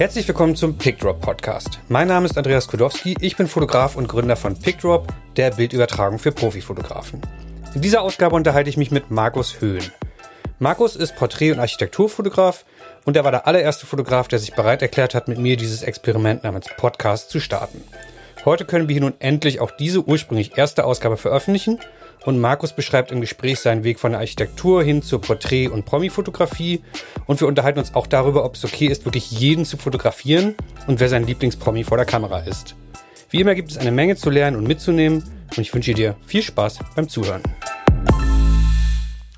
Herzlich willkommen zum PickDrop Podcast. Mein Name ist Andreas Kudowski, ich bin Fotograf und Gründer von PickDrop, der Bildübertragung für Profifotografen. In dieser Ausgabe unterhalte ich mich mit Markus Höhn. Markus ist Porträt- und Architekturfotograf und er war der allererste Fotograf, der sich bereit erklärt hat, mit mir dieses Experiment namens Podcast zu starten. Heute können wir hier nun endlich auch diese ursprünglich erste Ausgabe veröffentlichen und Markus beschreibt im Gespräch seinen Weg von der Architektur hin zur Porträt- und Promi-Fotografie und wir unterhalten uns auch darüber, ob es okay ist, wirklich jeden zu fotografieren und wer sein Lieblingspromi vor der Kamera ist. Wie immer gibt es eine Menge zu lernen und mitzunehmen und ich wünsche dir viel Spaß beim Zuhören.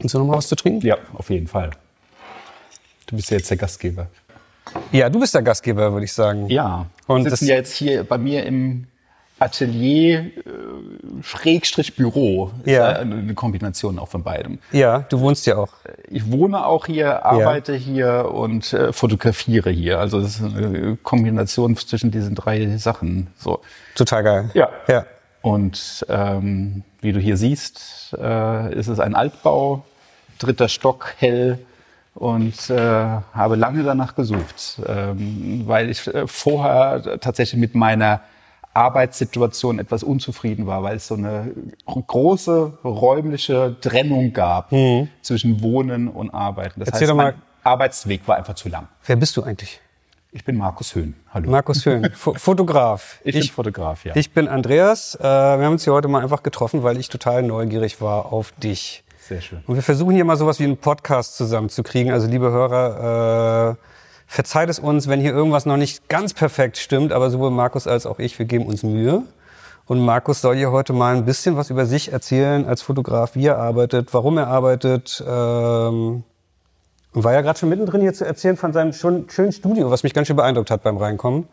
Willst du noch mal was zu trinken? Ja, auf jeden Fall. Du bist ja jetzt der Gastgeber. Ja, du bist der Gastgeber, würde ich sagen. Ja. Und Wir sitzen das- ja jetzt hier bei mir im Atelier äh, Schrägstrich Büro. Ja. Eine, Kombination auch von beidem. Ja, du wohnst ja auch. Ich wohne auch hier, arbeite hier und äh, fotografiere hier. Also es ist eine Kombination zwischen diesen drei Sachen. So. Total geil. Ja. Ja. Und ähm, wie du hier siehst, äh, ist es ein Altbau, dritter Stock, hell. Und äh, habe lange danach gesucht, ähm, weil ich äh, vorher tatsächlich mit meiner Arbeitssituation etwas unzufrieden war, weil es so eine große räumliche Trennung gab zwischen Wohnen und Arbeiten. Das Mhm. Erzähl heißt, mein Arbeitsweg war einfach zu lang. Wer bist du eigentlich? Ich bin Markus Höhn. Hallo. Markus Höhn, Fo Fotograf. ich, bin Fotograf, ja. Ich bin Andreas. Äh, wir haben uns hier heute mal einfach getroffen, weil ich total neugierig war auf dich. Sehr schön. Und wir versuchen hier mal sowas wie einen Podcast zusammenzukriegen. Also liebe Hörer, äh, verzeiht es uns, wenn hier irgendwas noch nicht ganz perfekt stimmt, aber sowohl Markus als auch ich, wir geben uns Mühe. Und Markus soll hier heute mal ein bisschen was über sich erzählen als Fotograf, wie er arbeitet, warum er arbeitet. Ähm, und war ja gerade schon mittendrin hier zu erzählen von seinem schon schönen Studio, was mich ganz schön beeindruckt hat beim Reinkommen.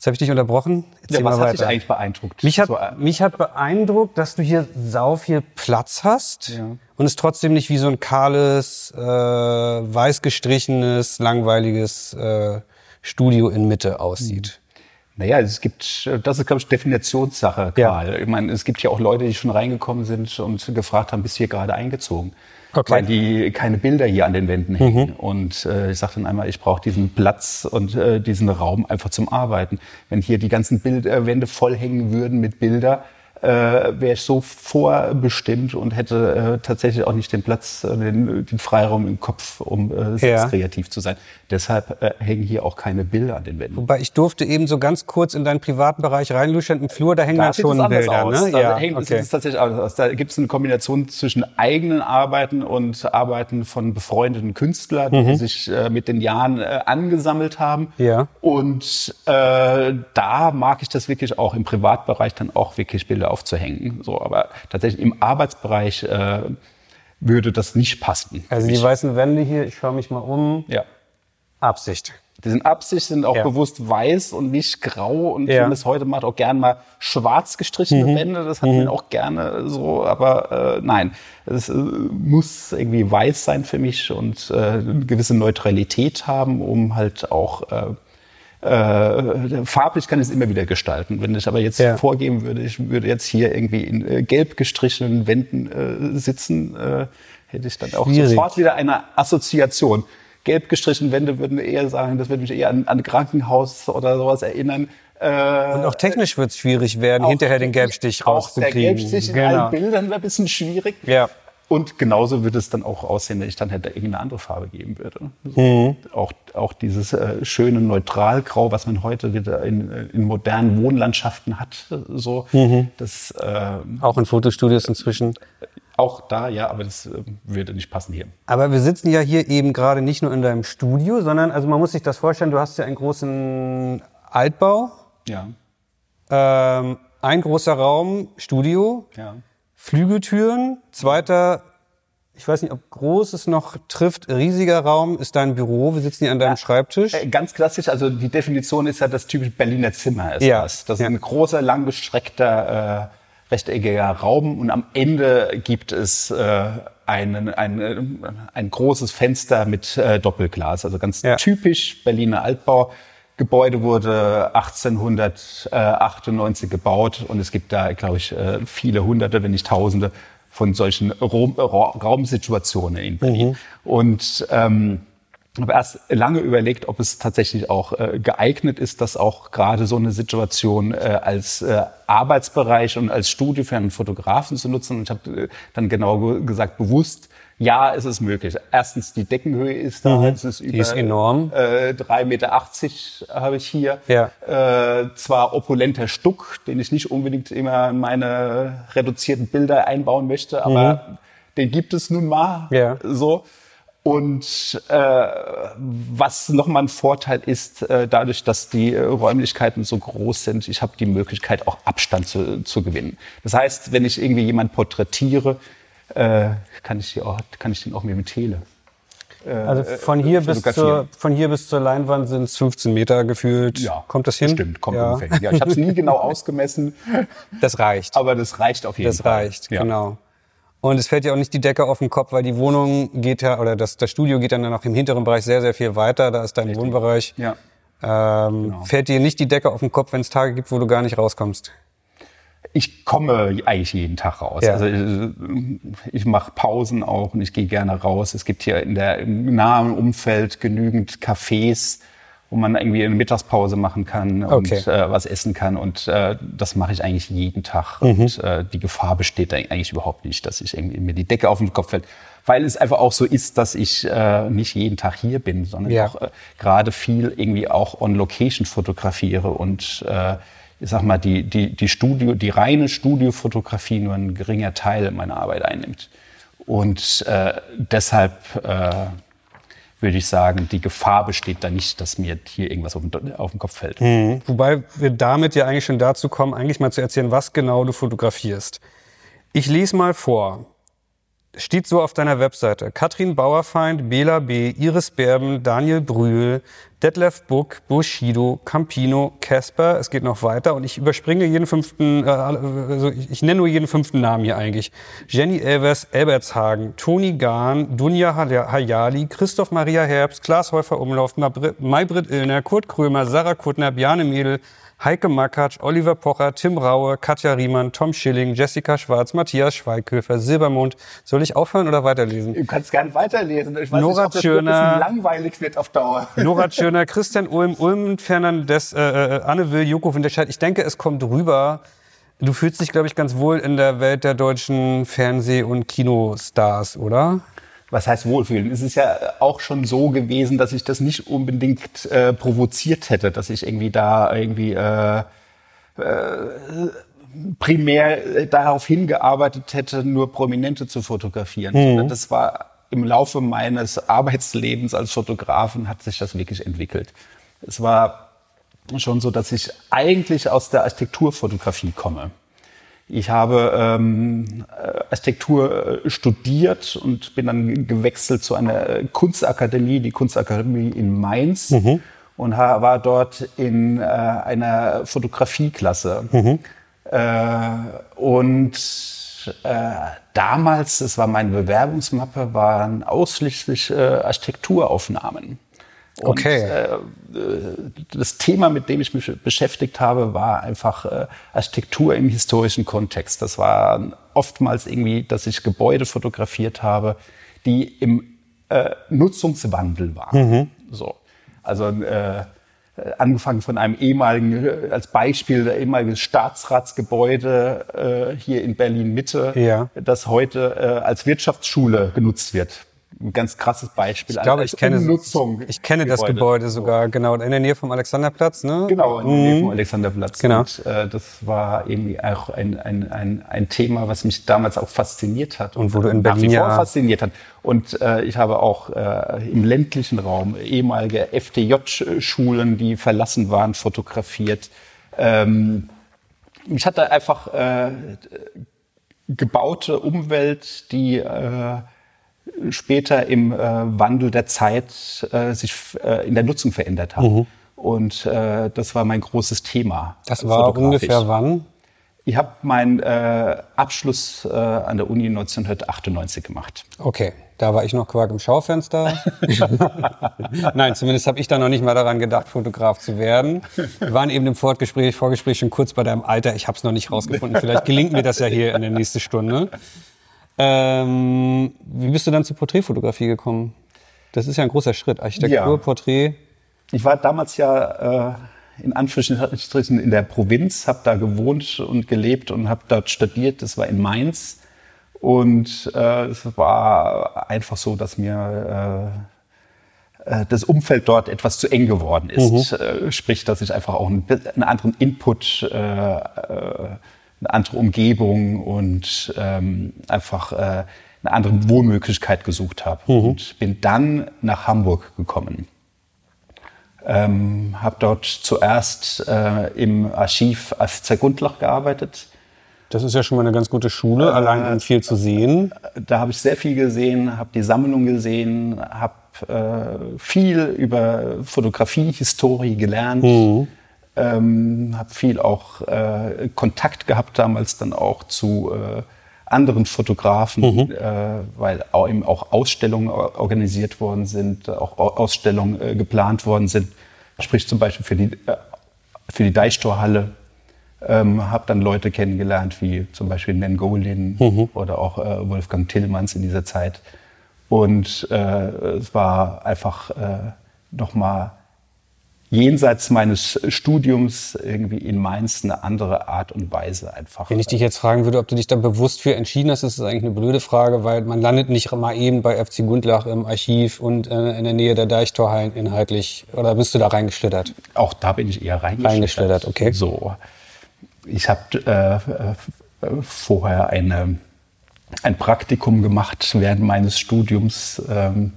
Jetzt habe ich dich unterbrochen. Erzähl Ja, was mal hat dich eigentlich beeindruckt? Mich hat, So, äh, mich hat beeindruckt, dass du hier sau viel Platz hast Ja. und es trotzdem nicht wie so ein kahles, äh, weiß gestrichenes, langweiliges äh, Studio in Mitte aussieht. Naja, es gibt, das ist, glaube ich, Definitionssache, Ja. Karl. Ich meine, es gibt ja auch Leute, die schon reingekommen sind und gefragt haben, bist du hier gerade eingezogen? Okay. Weil die keine Bilder hier an den Wänden hängen. Und äh, ich sage dann einmal, ich brauche diesen Platz und äh, diesen Raum einfach zum Arbeiten. Wenn hier die ganzen Bild äh, Wände voll hängen würden mit Bilder, äh, wäre ich so vorbestimmt und hätte äh, tatsächlich auch nicht den Platz, äh, den, den Freiraum im Kopf, um äh, selbst Ja. kreativ zu sein. Deshalb äh, hängen hier auch keine Bilder an den Wänden. Wobei ich durfte eben so ganz kurz in deinen privaten Bereich reinluschern. Im Flur, da hängen dann sieht schon Bilder. aus. Ne? Da Ja, hängt okay. es tatsächlich anders aus. Da gibt es eine Kombination zwischen eigenen Arbeiten und Arbeiten von befreundeten Künstlern, die sich äh, mit den Jahren äh, angesammelt haben. Mhm. Ja. Und äh, da mag ich das wirklich auch im Privatbereich dann auch wirklich Bilder aufzuhängen. So, aber tatsächlich im Arbeitsbereich äh, würde das nicht passen. Also die weißen Wände hier, ich schaue mich mal um. ja. Absicht. Die sind Absicht, sind auch Ja. bewusst weiß und nicht grau. Und Ja. Mhm. wenn es heute macht, auch gern mal schwarz gestrichene Wände. Das hat man auch gerne so. Aber äh, nein, es äh, muss irgendwie weiß sein für mich und äh, eine gewisse Neutralität haben, um halt auch äh, äh, farblich kann ich es immer wieder gestalten. Wenn ich aber jetzt Ja. vorgeben würde, ich würde jetzt hier irgendwie in äh, gelb gestrichenen Wänden äh, sitzen, äh, hätte ich dann auch Schwierig. sofort wieder eine Assoziation. Gelb gestrichene Wände würden eher sagen, das würde mich eher an, an ein Krankenhaus oder sowas erinnern. Äh, Und auch technisch wird es schwierig werden, hinterher den Gelbstich auch rauszukriegen. Der Gelbstich in genau. allen Bildern wäre ein bisschen schwierig. Ja. Und genauso würde es dann auch aussehen, wenn ich dann hätte irgendeine andere Farbe geben würde. Mhm. Auch, auch dieses äh, schöne Neutralgrau, was man heute wieder in, äh, in modernen Wohnlandschaften hat, so. Mhm. Das äh, Auch in Fotostudios inzwischen. auch da, ja, aber das äh, würde nicht passen hier. Aber wir sitzen ja hier eben gerade nicht nur in deinem Studio, sondern, also man muss sich das vorstellen, du hast ja einen großen Altbau, Ja. ähm, ein großer Raum, Studio, Ja. Flügeltüren, zweiter, ich weiß nicht, ob groß es noch trifft, riesiger Raum ist dein Büro, wir sitzen hier an deinem Schreibtisch. Äh, Ganz klassisch, also die Definition ist ja das typische Berliner Zimmer ist Ja, das. Das ist ja. ein großer, langgestreckter, äh, rechteckiger Raum und am Ende gibt es äh, einen, ein, äh, ein großes Fenster mit äh, Doppelglas. Also ganz Ja. typisch Berliner Altbau. Gebäude wurde 1898 gebaut und es gibt da, glaube ich, äh, viele Hunderte, wenn nicht Tausende von solchen Raum, Ra- Raumsituationen in Berlin. Und ähm, habe erst lange überlegt, ob es tatsächlich auch äh, geeignet ist, das auch gerade so eine Situation äh, als äh, Arbeitsbereich und als Studio für einen Fotografen zu nutzen. Und ich habe äh, dann genau gesagt, bewusst, ja, es ist möglich. Erstens, die Deckenhöhe ist da. Mhm. Es ist über, Die ist enorm. Äh, 3,80 Meter habe ich hier. Ja. Äh, zwar opulenter Stuck, den ich nicht unbedingt immer in meine reduzierten Bilder einbauen möchte, aber den gibt es nun mal. Mhm. Ja. So. Und äh, was nochmal ein Vorteil ist, äh, dadurch, dass die äh, Räumlichkeiten so groß sind, ich habe die Möglichkeit, auch Abstand zu, zu gewinnen. Das heißt, wenn ich irgendwie jemanden porträtiere, äh, kann, ich die auch, kann ich den auch mit dem Tele. äh, Also von hier, bis zur, von hier bis zur Leinwand sind es 15 Meter gefühlt. Kommt das hin? Stimmt, kommt ja. ungefähr. hin. Ja, ich habe es nie genau ausgemessen, Das reicht. aber das reicht auf jeden Das Fall. reicht, Ja. genau. Und es fällt ja auch nicht die Decke auf den Kopf, weil die Wohnung geht ja, oder das, das Studio geht dann noch im hinteren Bereich sehr, sehr viel weiter. Da ist dein Wohnbereich. Ja. Ähm, Fällt dir nicht die Decke auf den Kopf, wenn es Tage gibt, wo du gar nicht rauskommst? Ich komme eigentlich jeden Tag raus. Ja. Also ich, ich mache Pausen auch und ich gehe gerne raus. Es gibt hier in der im nahen Umfeld genügend Cafés, wo man irgendwie eine Mittagspause machen kann und Okay. äh, was essen kann. Und äh, das mache ich eigentlich jeden Tag. Mhm. Und äh, die Gefahr besteht eigentlich überhaupt nicht, dass ich irgendwie mir die Decke auf den Kopf fällt. Weil es einfach auch so ist, dass ich äh, nicht jeden Tag hier bin, sondern Ja. auch äh, gerade viel irgendwie auch on Location fotografiere und äh, ich sag mal, die, die, die Studio, die reine Studiofotografie nur ein geringer Teil meiner Arbeit einnimmt. Und äh, deshalb äh, würde ich sagen, die Gefahr besteht da nicht, dass mir hier irgendwas auf den, auf den Kopf fällt. Wobei wir damit ja eigentlich schon dazu kommen, eigentlich mal zu erzählen, was genau du fotografierst. Ich lese mal vor. Steht so auf deiner Webseite. Katrin Bauerfeind, Bela B., Iris Berben, Daniel Brühl, Detlef Buck, Bushido, Campino, Casper. Es geht noch weiter und ich überspringe jeden fünften, äh, also ich, ich nenne nur jeden fünften Namen hier eigentlich. Jenny Elvers, Elbertshagen, Toni Gahn, Dunja Haya- Hayali, Christoph Maria Herbst, Klaas Häufer Umlauf, Maybrit Illner, Kurt Krömer, Sarah Kuttner, Bjarne Mädel, Heike Makatsch, Oliver Pocher, Tim Raue, Katja Riemann, Tom Schilling, Jessica Schwarz, Matthias Schweighöfer, Silbermond. Soll ich aufhören oder weiterlesen? Du kannst gerne weiterlesen. Ich weiß Nora nicht, ob das Tschirner. ein bisschen langweilig wird auf Dauer. Nora Tschirner, Christian Ulm, Ulm Fernandes, äh, äh, Anne Will, Joko Winterscheid. Ich denke, es kommt rüber. Du fühlst dich, glaube ich, ganz wohl in der Welt der deutschen Fernseh- und Kinostars, oder? Was heißt wohlfühlen? Es ist ja auch schon so gewesen, dass ich das nicht unbedingt äh, provoziert hätte, dass ich irgendwie da irgendwie äh, primär äh, darauf hingearbeitet hätte, nur Prominente zu fotografieren. sondern Das war im Laufe meines Arbeitslebens als Fotografen hat sich das wirklich entwickelt. Es war schon so, dass ich eigentlich aus der Architekturfotografie komme. Ich habe ähm, äh, Architektur äh, studiert und bin dann gewechselt zu einer äh, Kunstakademie, die Kunstakademie in Mainz, und ha- war dort in äh, einer Fotografieklasse. Äh, und äh, damals, das war meine Bewerbungsmappe, waren ausschließlich äh, Architekturaufnahmen. Und, Okay. äh, das Thema, mit dem ich mich beschäftigt habe, war einfach äh, Architektur im historischen Kontext. Das war oftmals irgendwie, dass ich Gebäude fotografiert habe, die im äh, Nutzungswandel waren. So. Also äh, angefangen von einem ehemaligen, äh, als Beispiel, der ehemalige Staatsratsgebäude äh, hier in Berlin Mitte, Ja. das heute äh, als Wirtschaftsschule genutzt wird. Ein ganz krasses Beispiel. Ich glaube, ich kenne, Umnutzung ich kenne das Gebäude sogar, genau, in der Nähe vom Alexanderplatz, ne? Genau, in der Nähe vom Alexanderplatz. Genau. Und äh, das war irgendwie auch ein, ein, ein, ein Thema, was mich damals auch fasziniert hat. Und wo du in Berlin ja- fasziniert hat. Und äh, ich habe auch äh, im ländlichen Raum ehemalige FDJ-Schulen, die verlassen waren, fotografiert. Ähm, mich hat da einfach äh, gebaute Umwelt, die äh, später im äh, Wandel der Zeit äh, sich äh, in der Nutzung verändert hat. Und äh, das war mein großes Thema. Das war fotografisch. ungefähr wann? Ich habe meinen äh, Abschluss äh, an der Uni 1998 gemacht. Okay, da war ich noch Quark im Schaufenster. Nein, zumindest habe ich da noch nicht mal daran gedacht, Fotograf zu werden. Wir waren eben im Vorgespräch, Vorgespräch schon kurz bei deinem Alter. Ich habe es noch nicht rausgefunden. Vielleicht gelingt mir das ja hier in der nächsten Stunde. Ähm, wie bist du dann zur Porträtfotografie gekommen? Das ist ja ein großer Schritt. Architektur, Ja. Porträt. Ich war damals ja äh, in Anführungsstrichen in der Provinz, habe da gewohnt und gelebt und habe dort studiert. Das war in Mainz. Und äh, es war einfach so, dass mir äh, äh, das Umfeld dort etwas zu eng geworden ist. Äh, sprich, dass ich einfach auch einen, einen anderen Input, äh, äh, eine andere Umgebung und ähm, einfach äh, eine andere Wohnmöglichkeit gesucht habe. Und bin dann nach Hamburg gekommen. Ähm, habe dort zuerst äh, im Archiv FC Gundlach gearbeitet. Das ist ja schon mal eine ganz gute Schule, allein um viel zu sehen. Da habe ich sehr viel gesehen, habe die Sammlung gesehen, habe äh, viel über Fotografie, Historie gelernt, ähm, habe viel auch äh, Kontakt gehabt damals dann auch zu äh, anderen Fotografen, äh, weil auch eben auch Ausstellungen organisiert worden sind, auch Au- Ausstellungen äh, geplant worden sind. Sprich zum Beispiel für die, äh, für die Deichtorhalle ähm, habe dann Leute kennengelernt, wie zum Beispiel Nan Goldin oder auch äh, Wolfgang Tillmanns in dieser Zeit. Und äh, es war einfach äh, nochmal jenseits meines Studiums irgendwie in Mainz eine andere Art und Weise einfach. Wenn ich dich jetzt fragen würde, ob du dich da bewusst für entschieden hast, ist das eigentlich eine blöde Frage, weil man landet nicht mal eben bei FC Gundlach im Archiv und äh, in der Nähe der Deichtorhallen inhaltlich. Oder bist du da reingeschlittert? Auch da bin ich eher reingeschlittert. Reingeschlittert, okay. So, ich habe äh, äh, vorher eine, ein Praktikum gemacht während meines Studiums ähm,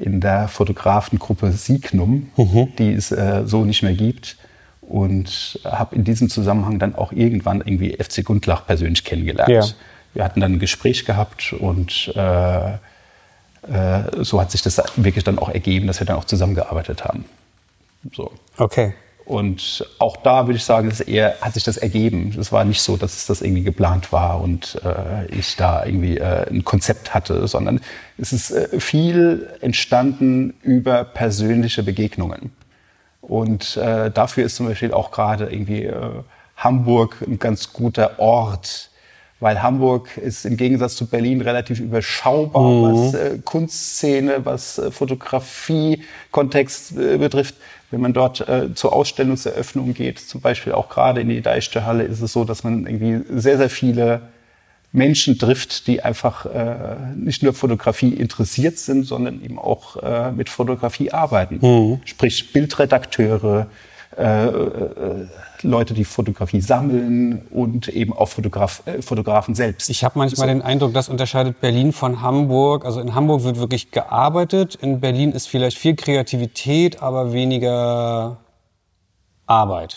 in der Fotografengruppe Signum, Mhm. die es äh, so nicht mehr gibt. Und habe in diesem Zusammenhang dann auch irgendwann irgendwie FC Gundlach persönlich kennengelernt. Ja. Wir hatten dann ein Gespräch gehabt und äh, äh, so hat sich das wirklich dann auch ergeben, dass wir dann auch zusammengearbeitet haben. So. Okay. Und auch da würde ich sagen, ist eher, hat sich das ergeben. Es war nicht so, dass es das irgendwie geplant war und äh, ich da irgendwie äh, ein Konzept hatte, sondern es ist äh, viel entstanden über persönliche Begegnungen. Und äh, dafür ist zum Beispiel auch gerade irgendwie äh, Hamburg ein ganz guter Ort, weil Hamburg ist im Gegensatz zu Berlin relativ überschaubar, was äh, Kunstszene, was äh, Fotografie-Kontext äh, betrifft. Wenn man dort äh, zur Ausstellungseröffnung geht, zum Beispiel auch gerade in die Deichsterhalle, ist es so, dass man irgendwie sehr, sehr viele Menschen trifft, die einfach äh, nicht nur Fotografie interessiert sind, sondern eben auch äh, mit Fotografie arbeiten. Sprich Bildredakteure, äh, äh, Leute, die Fotografie sammeln und eben auch Fotograf, äh, Fotografen selbst. Ich habe manchmal den Eindruck, das unterscheidet Berlin von Hamburg. Also in Hamburg wird wirklich gearbeitet, in Berlin ist vielleicht viel Kreativität, aber weniger Arbeit.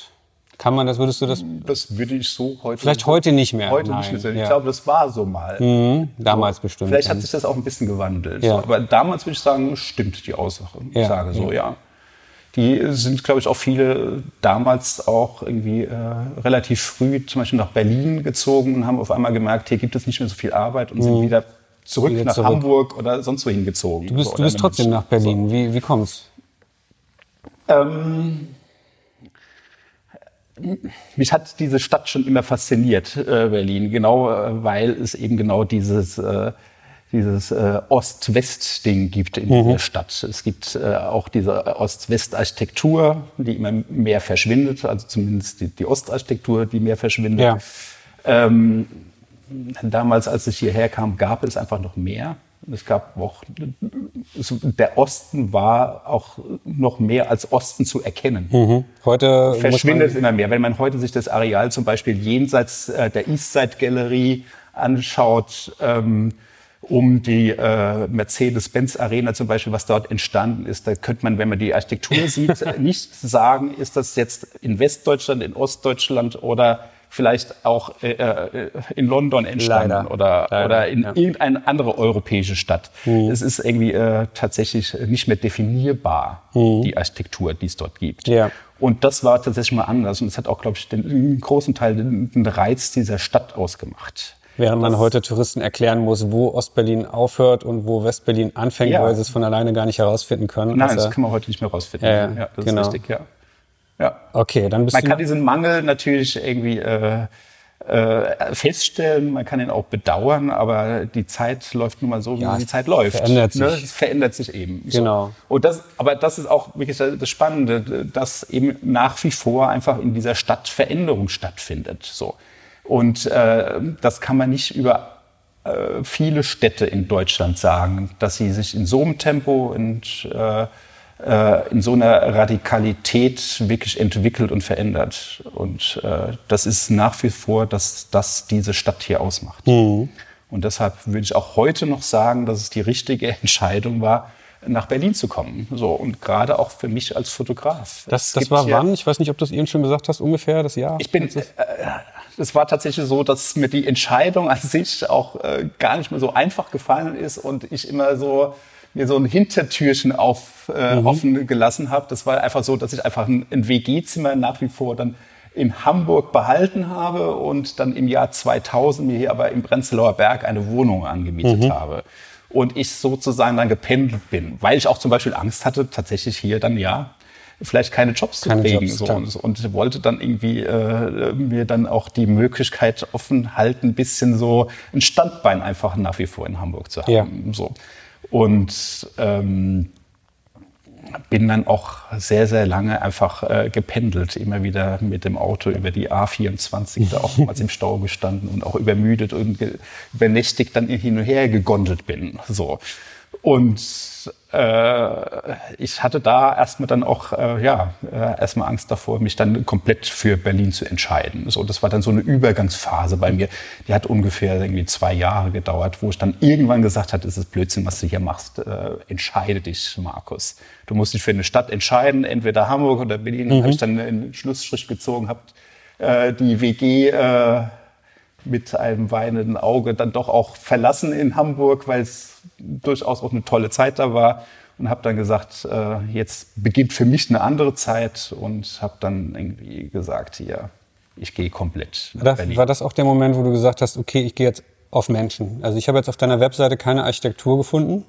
Kann man das, würdest du das das würde ich so heute Vielleicht heute nicht mehr, Heute nein, nicht mehr. sehen. ja. Ich glaube, das war so mal. Mhm, damals bestimmt? Vielleicht hat sich das auch ein bisschen gewandelt. Ja. So, aber damals würde ich sagen, stimmt die Aussage. Ich Ja, sage so, ja. Die sind, glaube ich, auch viele damals auch irgendwie äh, relativ früh zum Beispiel nach Berlin gezogen und haben auf einmal gemerkt, hier gibt es nicht mehr so viel Arbeit und sind wieder zurück Mhm. Wieder nach zurück. Hamburg oder sonst wo hingezogen. Du bist, So, du bist trotzdem nach Berlin. Wie, wie kommt's? Ähm, mich hat diese Stadt schon immer fasziniert, äh, Berlin, genau äh, weil es eben genau dieses, äh, dieses äh, Ost-West-Ding gibt in dieser Stadt. Es gibt äh, auch diese Ost-West-Architektur, die immer mehr verschwindet, also zumindest die, die Ostarchitektur, die mehr verschwindet. Ja. Ähm, damals, als ich hierher kam, gab es einfach noch mehr. Es gab auch, es, der Osten war auch noch mehr als Osten zu erkennen. Heute Verschwindet muss immer mehr. Wenn man heute sich das Areal zum Beispiel jenseits äh, der Eastside Galerie anschaut, ähm, um die äh, Mercedes-Benz Arena zum Beispiel, was dort entstanden ist, da könnte man, wenn man die Architektur sieht, äh, nicht sagen, ist das jetzt in Westdeutschland, in Ostdeutschland oder vielleicht auch äh, äh, in London entstanden Leider. oder, Leider, oder in ja. irgendeine andere europäische Stadt. Es ist irgendwie äh, tatsächlich nicht mehr definierbar, die Architektur, die es dort gibt. Ja. Und das war tatsächlich mal anders. Und es hat auch, glaube ich, den, einen großen Teil den, den Reiz dieser Stadt ausgemacht. Während man heute Touristen erklären muss, wo Ostberlin aufhört und wo Westberlin anfängt, Ja. weil sie es von alleine gar nicht herausfinden können. Nein, Also- das kann man heute nicht mehr rausfinden. Ja, ja, das genau. ist richtig, ja. ja. okay, dann bist Man kann diesen Mangel natürlich irgendwie äh, äh, feststellen, man kann ihn auch bedauern, aber die Zeit läuft nun mal so, wie Ja, die Zeit läuft. verändert Ne? sich. Es verändert sich eben. So. Genau. Und das, aber das ist auch wirklich das Spannende, dass eben nach wie vor einfach in dieser Stadt Veränderung stattfindet. So. Und äh, das kann man nicht über äh, viele Städte in Deutschland sagen, dass sie sich in so einem Tempo und äh, äh, in so einer Radikalität wirklich entwickelt und verändert. Und äh, das ist nach wie vor, dass das diese Stadt hier ausmacht. Und deshalb würde ich auch heute noch sagen, dass es die richtige Entscheidung war, nach Berlin zu kommen. So und gerade auch für mich als Fotograf. Das, Es das war wann? Ich weiß nicht, ob du das eben schon gesagt hast, ungefähr das Jahr. ich bin, äh, es war tatsächlich so, dass mir die Entscheidung an sich auch äh, gar nicht mehr so einfach gefallen ist und ich immer so mir so ein Hintertürchen auf, äh, offen gelassen habe. Das war einfach so, dass ich einfach ein, ein WG-Zimmer nach wie vor dann in Hamburg behalten habe und dann im Jahr 2000 mir hier aber im Prenzlauer Berg eine Wohnung angemietet habe. Und ich sozusagen dann gependelt bin, weil ich auch zum Beispiel Angst hatte, tatsächlich hier dann ja vielleicht keine Jobs zu Keine kriegen. Jobs, so. und, und wollte dann irgendwie äh, mir dann auch die Möglichkeit offen halten, ein bisschen so ein Standbein einfach nach wie vor in Hamburg zu haben. Ja. So. Und ähm, bin dann auch sehr, sehr lange einfach äh, gependelt, immer wieder mit dem Auto über die A24, da oftmals im Stau gestanden und auch übermüdet und übernächtigt dann hin und her gegondelt bin. So. Und äh, ich hatte da erstmal dann auch, äh, ja, äh, erstmal Angst davor, mich dann komplett für Berlin zu entscheiden. So, das war dann so eine Übergangsphase bei mir. Die hat ungefähr irgendwie zwei Jahre gedauert, wo ich dann irgendwann gesagt habe, es ist Blödsinn, was du hier machst. Äh, entscheide dich, Markus. Du musst dich für eine Stadt entscheiden, entweder Hamburg oder Berlin. Mhm. Habe ich dann einen Schlussstrich gezogen, habe äh, die WG äh, mit einem weinenden Auge dann doch auch verlassen in Hamburg, weil es durchaus auch eine tolle Zeit da war und habe dann gesagt, äh, jetzt beginnt für mich eine andere Zeit und habe dann irgendwie gesagt, hier, ich gehe komplett nach Berlin. war das auch der Moment, wo du gesagt hast, okay, ich gehe jetzt auf Menschen? Also ich habe jetzt auf deiner Webseite keine Architektur gefunden.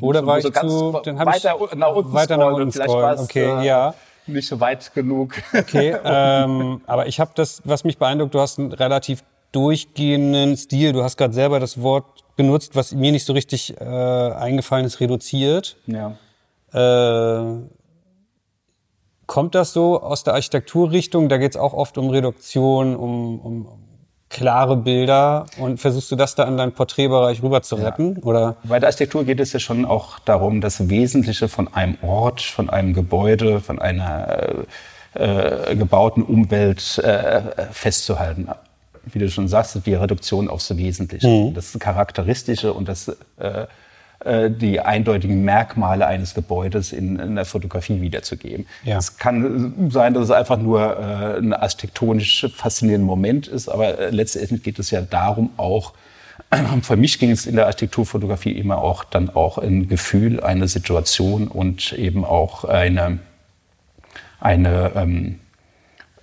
Oder war so ich zu, dann hab weiter ich, nach unten weiter nach unten scrollen. Okay, äh, ja. Nicht weit genug. Okay, ähm, aber ich habe das, was mich beeindruckt, du hast einen relativ durchgehenden Stil. Du hast gerade selber das Wort benutzt, was mir nicht so richtig äh, eingefallen ist, reduziert. ja. Äh, kommt das so aus der Architekturrichtung? Da geht es auch oft um Reduktion, um, um, um klare Bilder. Und versuchst du das da in deinen Porträtbereich rüber zu retten? Oder? Bei der Architektur geht es ja schon auch darum, das Wesentliche von einem Ort, von einem Gebäude, von einer äh, gebauten Umwelt äh, festzuhalten. Wie du schon sagst, die Reduktion aufs Wesentliche. Das Charakteristische und das, äh, äh, die eindeutigen Merkmale eines Gebäudes in, in der Fotografie wiederzugeben. Ja. Es kann sein, dass es einfach nur äh, ein architektonisch faszinierender Moment ist, aber äh, letztendlich geht es ja darum auch, für mich ging es in der Architekturfotografie immer auch dann auch ein Gefühl, eine Situation und eben auch eine, eine ähm,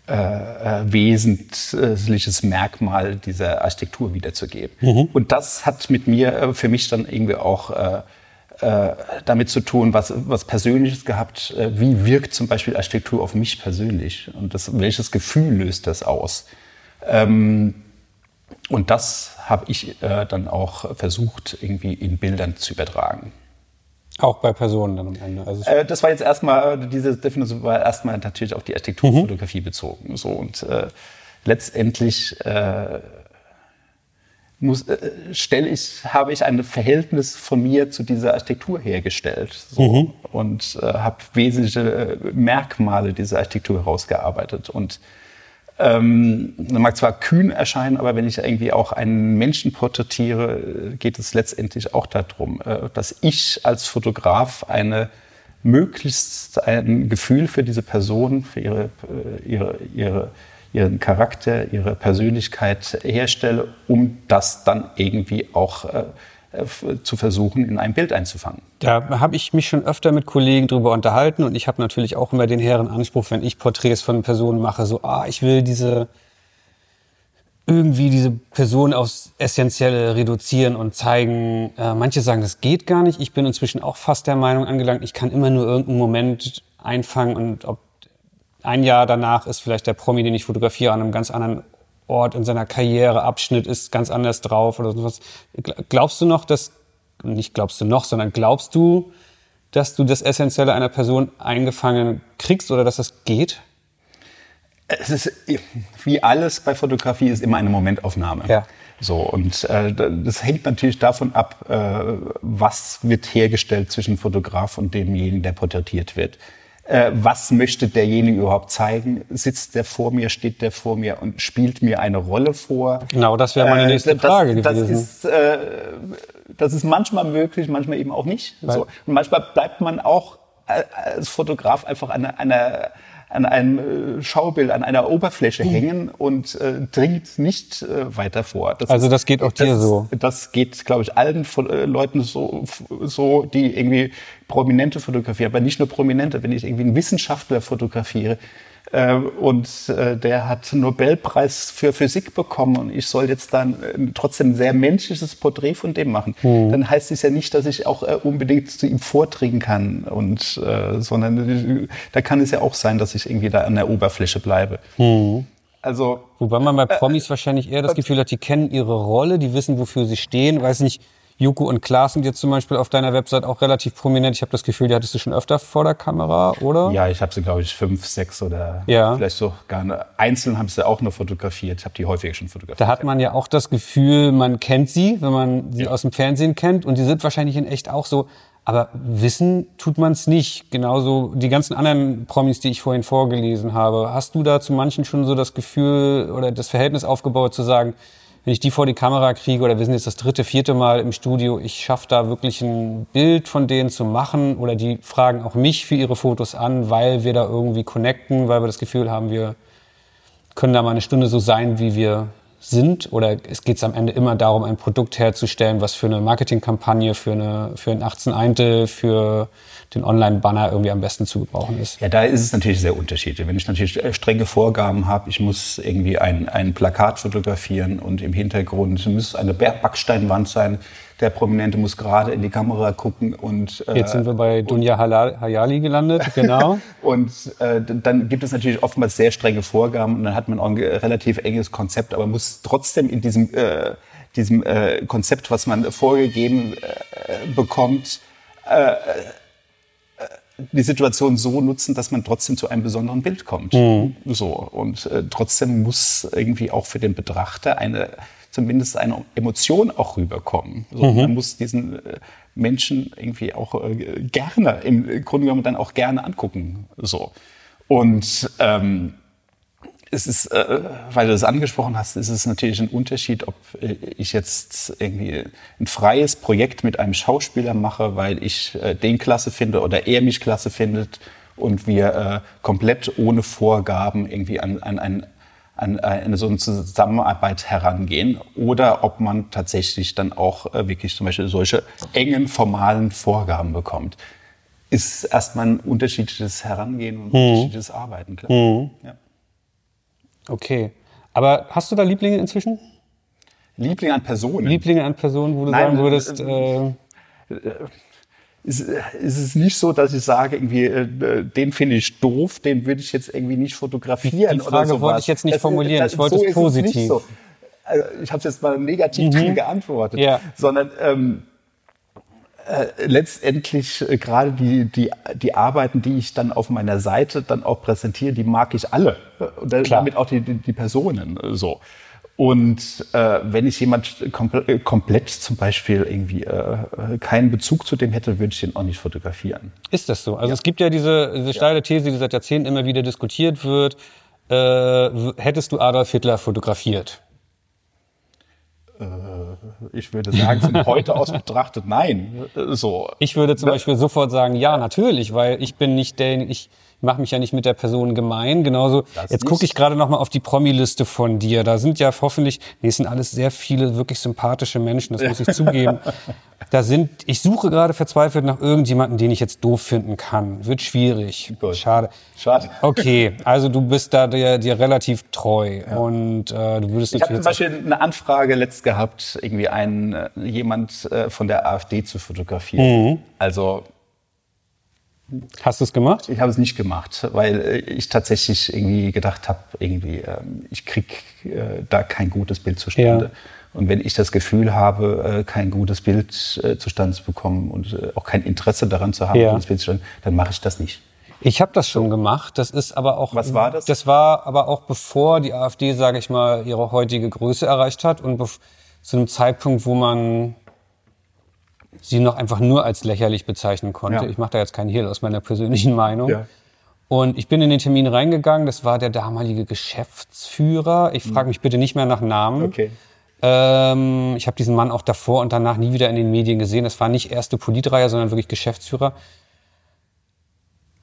äh, wesentliches Merkmal dieser Architektur wiederzugeben. Und das hat mit mir äh, für mich dann irgendwie auch äh, äh, damit zu tun, was, was Persönliches gehabt. Äh, wie wirkt zum Beispiel Architektur auf mich persönlich? Und das, welches Gefühl löst das aus? Ähm, und das habe ich äh, dann auch versucht, irgendwie in Bildern zu übertragen. Auch bei Personen dann am Ende. Also Äh, das war jetzt erstmal, äh, diese Definition war erstmal natürlich auf die Architekturfotografie bezogen. So, und äh, letztendlich äh, muss, äh, stelle ich, habe ich ein Verhältnis von mir zu dieser Architektur hergestellt so, und äh, habe wesentliche äh, Merkmale dieser Architektur herausgearbeitet. Und ähm, mag zwar kühn erscheinen, aber wenn ich irgendwie auch einen Menschen porträtiere, äh, geht es letztendlich auch darum, äh, dass ich als Fotograf eine möglichst ein Gefühl für diese Person, für ihre, äh, ihre, ihre, ihren Charakter, ihre Persönlichkeit herstelle, um das dann irgendwie auch äh, zu versuchen, in ein Bild einzufangen. Da habe ich mich schon öfter mit Kollegen drüber unterhalten und ich habe natürlich auch immer den hehren Anspruch, wenn ich Porträts von Personen mache, so, ah, ich will diese irgendwie diese Person aufs Essentielle reduzieren und zeigen. Äh, manche sagen, das geht gar nicht. Ich bin inzwischen auch fast der Meinung angelangt, ich kann immer nur irgendeinen Moment einfangen und ob ein Jahr danach ist vielleicht der Promi, den ich fotografiere, an einem ganz anderen Ort in seiner Karriere, Abschnitt ist ganz anders drauf oder sowas. Glaubst du noch, dass, nicht glaubst du noch, sondern glaubst du, dass du das Essentielle einer Person eingefangen kriegst oder dass das geht? Es ist, wie alles bei Fotografie, ist immer eine Momentaufnahme. Ja. So, und äh, das hängt natürlich davon ab, äh, was wird hergestellt zwischen Fotograf und demjenigen, der porträtiert wird äh, was möchte derjenige überhaupt zeigen? Sitzt der vor mir, steht der vor mir und spielt mir eine Rolle vor? Genau, das wäre meine äh, nächste äh, Frage das, gewesen. Das ist, äh, das ist manchmal möglich, manchmal eben auch nicht. so. Und manchmal bleibt man auch äh, als Fotograf einfach an einer an einem äh, Schaubild, an einer Oberfläche mhm. hängen und äh, dringt nicht äh, weiter vor. Das also das geht auch dir das, so. Das geht, glaube ich, allen äh, Leuten so, so, die irgendwie Prominente fotografieren, aber nicht nur Prominente. Wenn ich irgendwie einen Wissenschaftler fotografiere, und äh, der hat Nobelpreis für Physik bekommen und ich soll jetzt dann äh, trotzdem ein sehr menschliches Porträt von dem machen. Mhm. Dann heißt es ja nicht, dass ich auch äh, unbedingt zu ihm vordringen kann und äh, sondern da kann es ja auch sein, dass ich irgendwie da an der Oberfläche bleibe. Mhm. Also, Wobei man bei Promis wahrscheinlich eher das Gefühl hat, die kennen ihre Rolle, die wissen, wofür sie stehen. Weiß nicht, Joko und Klaas sind jetzt zum Beispiel auf deiner Website auch relativ prominent. Ich habe das Gefühl, die hattest du schon öfter vor der Kamera, oder? Ja, ich habe sie, glaube ich, fünf, sechs oder ja. vielleicht so gar nicht. Einzeln habe ich sie auch nur fotografiert. Ich habe die häufiger schon fotografiert. Da hat man ja auch das Gefühl, man kennt sie, wenn man sie ja. aus dem Fernsehen kennt. Und die sind wahrscheinlich in echt auch so. Aber wissen tut man es nicht. Genauso die ganzen anderen Promis, die ich vorhin vorgelesen habe. Hast du da zu manchen schon so das Gefühl oder das Verhältnis aufgebaut zu sagen, wenn ich die vor die Kamera kriege oder wir sind jetzt das dritte, vierte Mal im Studio, ich schaffe da wirklich ein Bild von denen zu machen oder die fragen auch mich für ihre Fotos an, weil wir da irgendwie connecten, weil wir das Gefühl haben, wir können da mal eine Stunde so sein, wie wir sind. Oder es geht am Ende immer darum, ein Produkt herzustellen, was für eine Marketingkampagne, für, eine, für ein 18 Einte, für den Online-Banner irgendwie am besten zu gebrauchen ist. Ja, da ist es natürlich sehr unterschiedlich. Wenn ich natürlich strenge Vorgaben habe, ich muss irgendwie ein, ein Plakat fotografieren und im Hintergrund muss eine Backsteinwand sein, der Prominente muss gerade in die Kamera gucken und äh, jetzt sind wir bei Dunja Hayali gelandet, genau. und äh, dann gibt es natürlich oftmals sehr strenge Vorgaben und dann hat man auch ein relativ enges Konzept, aber muss trotzdem in diesem äh, diesem äh, Konzept, was man vorgegeben äh, bekommt, äh, die Situation so nutzen, dass man trotzdem zu einem besonderen Bild kommt. Mhm. So und äh, trotzdem muss irgendwie auch für den Betrachter eine zumindest eine Emotion auch rüberkommen. So, mhm. Man muss diesen äh, Menschen irgendwie auch äh, gerne im Grunde genommen dann auch gerne angucken. So und ähm, es ist, äh, weil du das angesprochen hast, ist es natürlich ein Unterschied, ob äh, ich jetzt irgendwie ein freies Projekt mit einem Schauspieler mache, weil ich äh, den klasse finde oder er mich klasse findet und wir äh, komplett ohne Vorgaben irgendwie an, an, an, an eine so eine Zusammenarbeit herangehen oder ob man tatsächlich dann auch äh, wirklich zum Beispiel solche engen formalen Vorgaben bekommt. Ist erstmal ein unterschiedliches Herangehen und mhm. unterschiedliches Arbeiten, klar. Mhm. Ja. Okay. Aber hast du da Lieblinge inzwischen? Lieblinge an Personen? Lieblinge an Personen, wo du Nein, sagen würdest... Äh, äh, ist, ist es nicht so, dass ich sage, irgendwie, äh, den finde ich doof, den würde ich jetzt irgendwie nicht fotografieren. Die Frage oder wollte ich jetzt nicht das, formulieren, das, ich wollte so es positiv. Es so. Also ich habe es jetzt mal negativ mhm. geantwortet, ja. sondern ähm, äh, letztendlich äh, gerade die, die, die Arbeiten, die ich dann auf meiner Seite dann auch präsentiere, die mag ich alle. Und damit auch die, die, die Personen äh, so. Und äh, wenn ich jemand komplett, äh, komplett zum Beispiel irgendwie äh, keinen Bezug zu dem hätte, würde ich den auch nicht fotografieren. Ist das so? Also ja. es gibt ja diese, diese steile These, die seit Jahrzehnten immer wieder diskutiert wird. Äh, hättest du Adolf Hitler fotografiert? Äh, ich würde sagen, von heute aus betrachtet, nein. So. Ich würde zum Beispiel sofort sagen, ja, natürlich, weil ich bin nicht der, ich mache mich ja nicht mit der Person gemein. Genauso, das jetzt gucke ich gerade noch mal auf die Promi-Liste von dir. Da sind ja hoffentlich, nee, es sind alles sehr viele wirklich sympathische Menschen, das muss ich zugeben. Da sind, ich suche gerade verzweifelt nach irgendjemanden, den ich jetzt doof finden kann. Wird schwierig. Gut. Schade. Schade. Okay, also du bist da dir, dir relativ treu ja. und äh, du würdest Ich habe zum Beispiel eine Anfrage letzt gehabt, irgendwie einen äh, jemand äh, von der AfD zu fotografieren. Mhm. Also Hast du es gemacht? Ich habe es nicht gemacht, weil äh, ich tatsächlich irgendwie gedacht habe, irgendwie, ähm, ich krieg äh, da kein gutes Bild zustande. Ja. Und wenn ich das Gefühl habe, äh, kein gutes Bild zustande zu bekommen und auch kein Interesse daran zu haben, Ja. gutes Bild zustande, dann mache ich das nicht. Ich habe das schon gemacht. Das ist aber auch. Was war das? Das war aber auch bevor die AfD, sage ich mal, ihre heutige Größe erreicht hat und zu einem Zeitpunkt, wo man sie noch einfach nur als lächerlich bezeichnen konnte. Ja. Ich mache da jetzt keinen Hehl aus meiner persönlichen Meinung. Ja. Und ich bin in den Termin reingegangen. Das war der damalige Geschäftsführer. Ich frage mich bitte nicht mehr nach Namen. Okay. Ähm, ich habe diesen Mann auch davor und danach nie wieder in den Medien gesehen. Das war nicht erste Politreihe, sondern wirklich Geschäftsführer.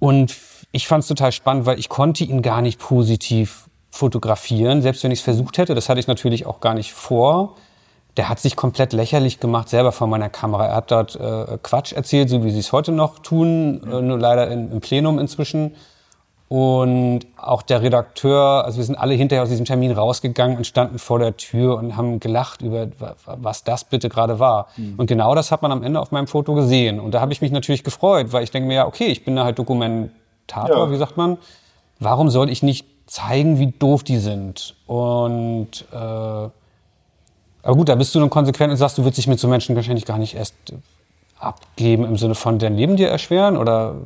Und ich fand es total spannend, weil ich konnte ihn gar nicht positiv fotografieren, selbst wenn ich es versucht hätte. Das hatte ich natürlich auch gar nicht vor. Der hat sich komplett lächerlich gemacht, selber vor meiner Kamera. Er hat dort äh, Quatsch erzählt, so wie sie es heute noch tun, äh, nur leider in, im Plenum inzwischen. Und auch der Redakteur, also wir sind alle hinterher aus diesem Termin rausgegangen und standen vor der Tür und haben gelacht über, wa- was das bitte gerade war. Und genau das hat man am Ende auf meinem Foto gesehen. Und da habe ich mich natürlich gefreut, weil ich denke mir, ja, okay, ich bin da halt Dokumentator, Ja. wie sagt man. Warum soll ich nicht zeigen, wie doof die sind? Und äh, aber gut, da bist du dann konsequent und sagst, du würdest dich mit so Menschen wahrscheinlich gar nicht erst äh, abgeben im Sinne von dein Leben dir erschweren oder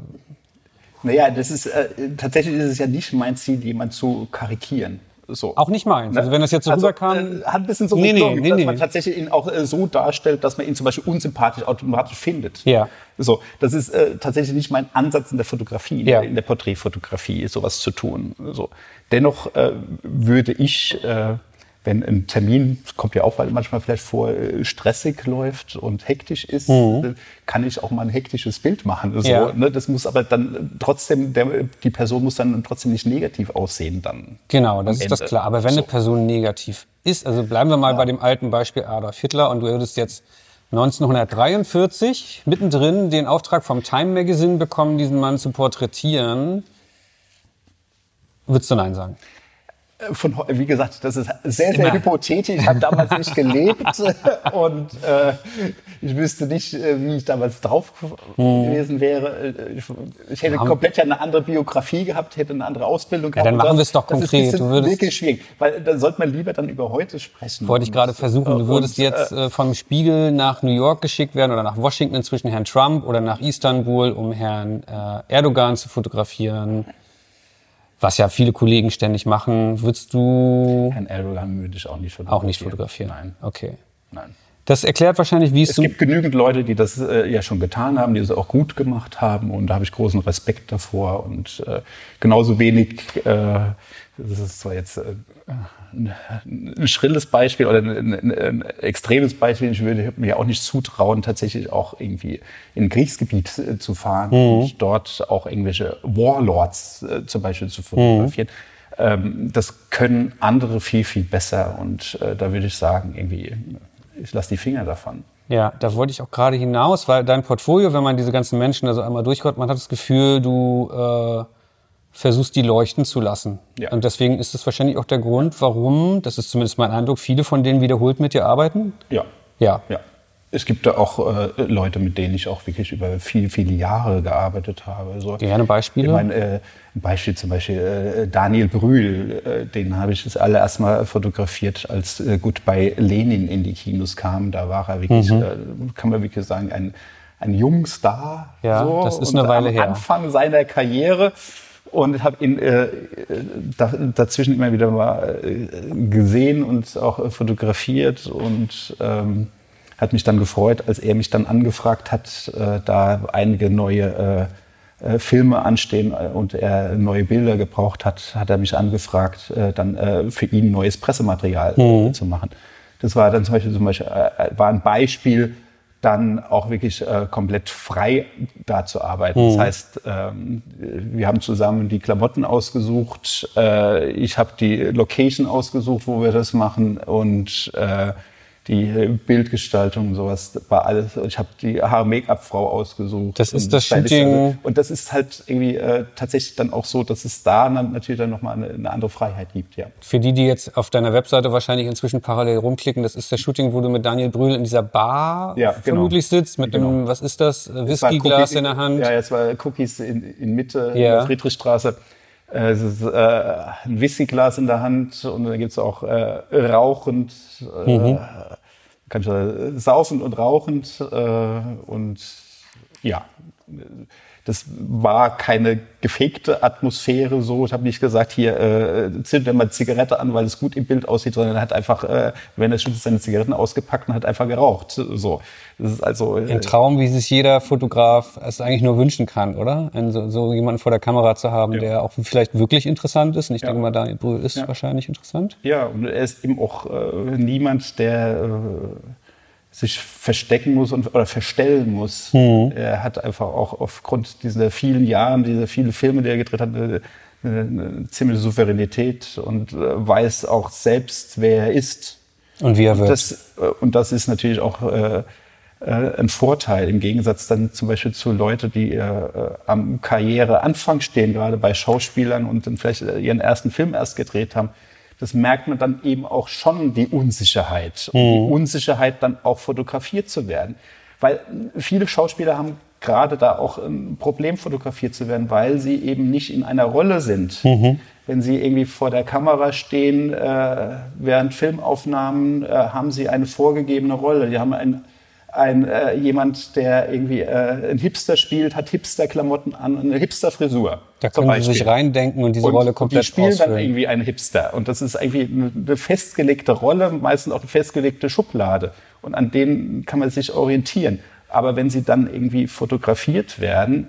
Naja, das ist äh, tatsächlich ist es ja nicht mein Ziel, jemand zu karikieren. So. auch nicht meins. Also wenn das jetzt so Also, rüberkam, äh, hat ein bisschen so Nee, nee, dass nee. man tatsächlich ihn auch äh, so darstellt, dass man ihn zum Beispiel unsympathisch automatisch findet. Ja. So, das ist äh, tatsächlich nicht mein Ansatz in der Fotografie, Ja. in der Porträtfotografie, sowas zu tun. So. Dennoch äh, würde ich, äh, wenn ein Termin, kommt ja auch weil manchmal vielleicht vor, äh, stressig läuft und hektisch ist, äh, kann ich auch mal ein hektisches Bild machen. So, Mhm. Ja. ne? Das muss aber dann trotzdem, der, die Person muss dann trotzdem nicht negativ aussehen dann. Genau, das ist das Ende. klar. Aber wenn So. eine Person negativ ist, also bleiben wir mal bei dem alten Beispiel Adolf Hitler und du würdest jetzt 1943 mittendrin den Auftrag vom Time Magazine bekommen, diesen Mann zu porträtieren, würdest du Nein sagen? Von, heu- wie gesagt, das ist sehr, sehr hypothetisch. Ich habe damals nicht gelebt und äh, ich wüsste nicht, äh, wie ich damals drauf gewesen wäre. Äh, Ich, ich hätte komplett ja eine andere Biografie gehabt, hätte eine andere Ausbildung gehabt. dann und machen das- wir es doch das ist konkret. bisschen Du würdest- wirklich schwierig, weil da sollte man lieber dann über heute sprechen. Wollte ich gerade versuchen. Du würdest Und, jetzt äh, vom Spiegel nach New York geschickt werden oder nach Washington inzwischen Herrn Trump oder nach Istanbul, um Herrn äh, Erdogan zu fotografieren. Was ja viele Kollegen ständig machen. Würdest du Herrn Erdogan würde ich auch nicht fotografieren. auch nicht fotografieren? Nein, Okay. nein. Das erklärt wahrscheinlich, wie es, Es gibt genügend Leute, die das äh, ja schon getan haben, die es auch gut gemacht haben und da habe ich großen Respekt davor und äh, genauso wenig, äh, das ist zwar jetzt äh, ein, schrilles Beispiel oder ein, ein, ein extremes Beispiel, ich würde mir auch nicht zutrauen, tatsächlich auch irgendwie in ein Kriegsgebiet äh, zu fahren und dort auch irgendwelche Warlords äh, zum Beispiel zu fotografieren. Ähm, das können andere viel, viel besser und äh, da würde ich sagen, irgendwie, ich lasse die Finger davon. Ja, da wollte ich auch gerade hinaus, weil dein Portfolio, wenn man diese ganzen Menschen da so einmal durchkommt, man hat das Gefühl, du äh, versuchst die leuchten zu lassen. Ja. Und deswegen ist das wahrscheinlich auch der Grund, warum, das ist zumindest mein Eindruck, viele von denen wiederholt mit dir arbeiten. Ja. Ja. Ja. Es gibt da auch äh, Leute, mit denen ich auch wirklich über viele, viele Jahre gearbeitet habe. So. Gerne Beispiele? Ich meine, äh, ein Beispiel zum Beispiel äh, Daniel Brühl, äh, den habe ich das allererst mal fotografiert, als äh, Goodbye Lenin in die Kinos kam. Da war er wirklich, Mhm. äh, kann man wirklich sagen, ein, ein Jungstar. Ja, so. das ist eine Weile am her. Anfang seiner Karriere und habe ihn äh, da, dazwischen immer wieder mal äh, gesehen und auch äh, fotografiert und ähm, hat mich dann gefreut, als er mich dann angefragt hat, äh, da einige neue äh, äh, Filme anstehen und er neue Bilder gebraucht hat, hat er mich angefragt, dann für ihn neues Pressematerial äh, zu machen. Das war dann zum Beispiel, zum Beispiel war ein Beispiel, dann auch wirklich äh, komplett frei da zu arbeiten. Das heißt, ähm, wir haben zusammen die Klamotten ausgesucht, äh, ich habe die Location ausgesucht, wo wir das machen und äh, die äh, Bildgestaltung und sowas war alles. Ich habe die Haar-Make-up-Frau ausgesucht. Das ist das Shooting. Und das ist halt irgendwie äh, tatsächlich dann auch so, dass es da natürlich dann nochmal eine, eine andere Freiheit gibt, ja. Für die, die jetzt auf deiner Webseite wahrscheinlich inzwischen parallel rumklicken, das ist das Shooting, wo du mit Daniel Brühl in dieser Bar Ja, genau. vermutlich sitzt, mit Genau. einem, was ist das, war Whiskyglas in der Hand. Ja, es war Cookies in, in Mitte, in Ja. der Friedrichstraße. Äh, Es ist äh, ein Whiskyglas in der Hand und dann gibt's auch äh, rauchend, äh, Mhm. kann ich sagen, saufend und rauchend äh, und ja, das war keine gefakte Atmosphäre so. Ich habe nicht gesagt, hier äh, zündet er mal Zigarette an, weil es gut im Bild aussieht, sondern er hat einfach, äh, wenn er schon seine Zigaretten ausgepackt und hat einfach geraucht. So, das ist also äh, Ein Traum, wie sich jeder Fotograf es eigentlich nur wünschen kann, oder? Einen, so, so jemanden vor der Kamera zu haben, Ja. der auch vielleicht wirklich interessant ist. Und ich Ja. denke mal, Brühl ist Ja. wahrscheinlich interessant. Ja, und er ist eben auch äh, niemand, der äh, sich verstecken muss und, oder verstellen muss. Er hat einfach auch aufgrund dieser vielen Jahren, dieser vielen Filme, die er gedreht hat, eine, eine, eine ziemliche Souveränität und äh, weiß auch selbst, wer er ist. Und wie er wird. Das, äh, und das ist natürlich auch äh, äh, ein Vorteil im Gegensatz dann zum Beispiel zu Leuten, die äh, am Karriereanfang stehen, gerade bei Schauspielern und dann vielleicht ihren ersten Film erst gedreht haben. Das merkt man dann eben auch schon, die Unsicherheit. Und die Unsicherheit, dann auch fotografiert zu werden. Weil viele Schauspieler haben gerade da auch ein Problem, fotografiert zu werden, weil sie eben nicht in einer Rolle sind. Wenn sie irgendwie vor der Kamera stehen, äh, während Filmaufnahmen, äh, haben sie eine vorgegebene Rolle. Die haben ein, ein, äh, jemand, der irgendwie äh, ein Hipster spielt, hat Hipster-Klamotten an, eine Hipster-Frisur. Da können sie sich Beispiel. reindenken und diese Und- Rolle und komplett die spielen dann ausfüllen. irgendwie einen Hipster. Und das ist irgendwie eine, eine festgelegte Rolle, meistens auch eine festgelegte Schublade. Und an denen kann man sich orientieren. Aber wenn sie dann irgendwie fotografiert werden,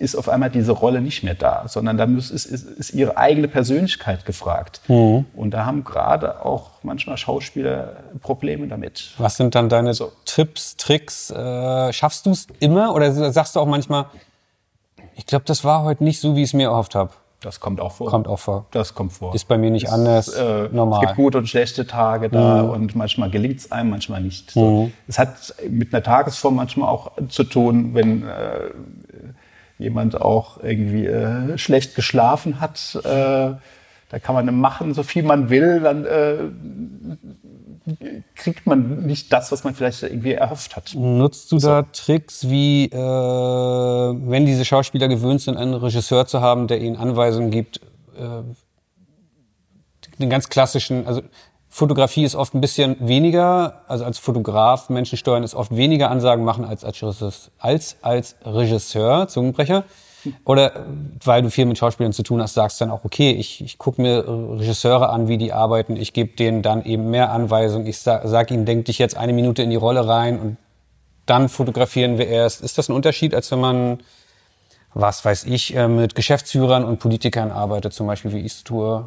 ist auf einmal diese Rolle nicht mehr da, sondern da muss, ist, ist, ist ihre eigene Persönlichkeit gefragt. Mhm. Und da haben gerade auch manchmal Schauspieler Probleme damit. Was sind dann deine So. Tipps, Tricks? Äh, schaffst du es immer oder sagst du auch manchmal, ich glaube, das war heute nicht so, wie ich es mir erhofft habe? Das kommt auch vor. Kommt auch vor. Das kommt vor. Ist bei mir nicht anders. äh, normal. Es gibt gute und schlechte Tage da und manchmal gelingt es einem, manchmal nicht. So. Es hat mit einer Tagesform manchmal auch zu tun, wenn äh, jemand auch irgendwie äh, schlecht geschlafen hat. Äh, da kann man machen, so viel man will, dann äh, kriegt man nicht das, was man vielleicht irgendwie erhofft hat. Nutzt du da Tricks wie, äh, wenn diese Schauspieler gewöhnt sind, einen Regisseur zu haben, der ihnen Anweisungen gibt, äh, den ganz klassischen, also Fotografie ist oft ein bisschen weniger, also als Fotograf, Menschen steuern ist oft weniger Ansagen machen als als, Regisseur- als, als Regisseur, Zungenbrecher. Oder weil du viel mit Schauspielern zu tun hast, sagst dann auch, okay, ich, ich gucke mir Regisseure an, wie die arbeiten, ich gebe denen dann eben mehr Anweisungen, ich sag, sag ihnen, denk dich jetzt eine Minute in die Rolle rein und dann fotografieren wir erst. Ist das ein Unterschied, als wenn man, was weiß ich, äh, mit Geschäftsführern und Politikern arbeitet, zum Beispiel wie ich es tue?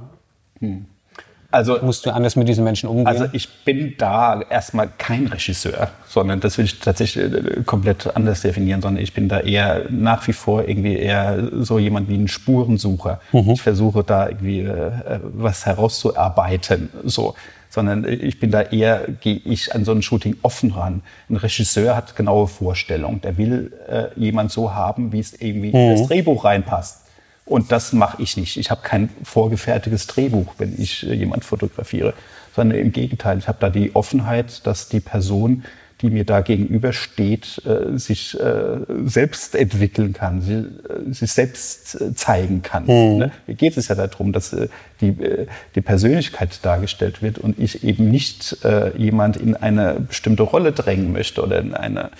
Also Musst du anders mit diesen Menschen umgehen? Also ich bin da erstmal kein Regisseur, sondern das will ich tatsächlich äh, komplett anders definieren, sondern ich bin da eher nach wie vor irgendwie eher so jemand wie ein Spurensucher. Ich versuche da irgendwie äh, was herauszuarbeiten, so. Sondern ich bin da eher, gehe ich an so ein Shooting offen ran. Ein Regisseur hat genaue Vorstellungen. Der will äh, jemand so haben, wie es irgendwie in das Drehbuch reinpasst. Und das mache ich nicht. Ich habe kein vorgefertigtes Drehbuch, wenn ich äh, jemand fotografiere, sondern im Gegenteil. Ich habe da die Offenheit, dass die Person, die mir da gegenübersteht, äh, sich äh, selbst entwickeln kann, sich selbst zeigen kann. Ne? Mir geht es ja darum, dass die, die Persönlichkeit dargestellt wird und ich eben nicht jemand in eine bestimmte Rolle drängen möchte oder in eine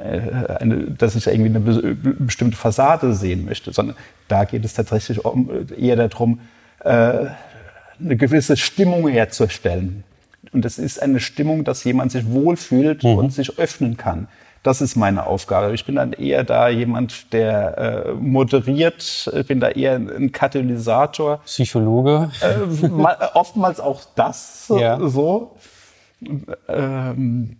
eine, dass ich irgendwie eine be- bestimmte Fassade sehen möchte, sondern da geht es tatsächlich um, eher darum, äh, eine gewisse Stimmung herzustellen. Und das ist eine Stimmung, dass jemand sich wohlfühlt und sich öffnen kann. Das ist meine Aufgabe. Ich bin dann eher da jemand, der äh, moderiert, ich bin da eher ein Katalysator. Psychologe. Äh, ma- oftmals auch das Ja. so. Ähm,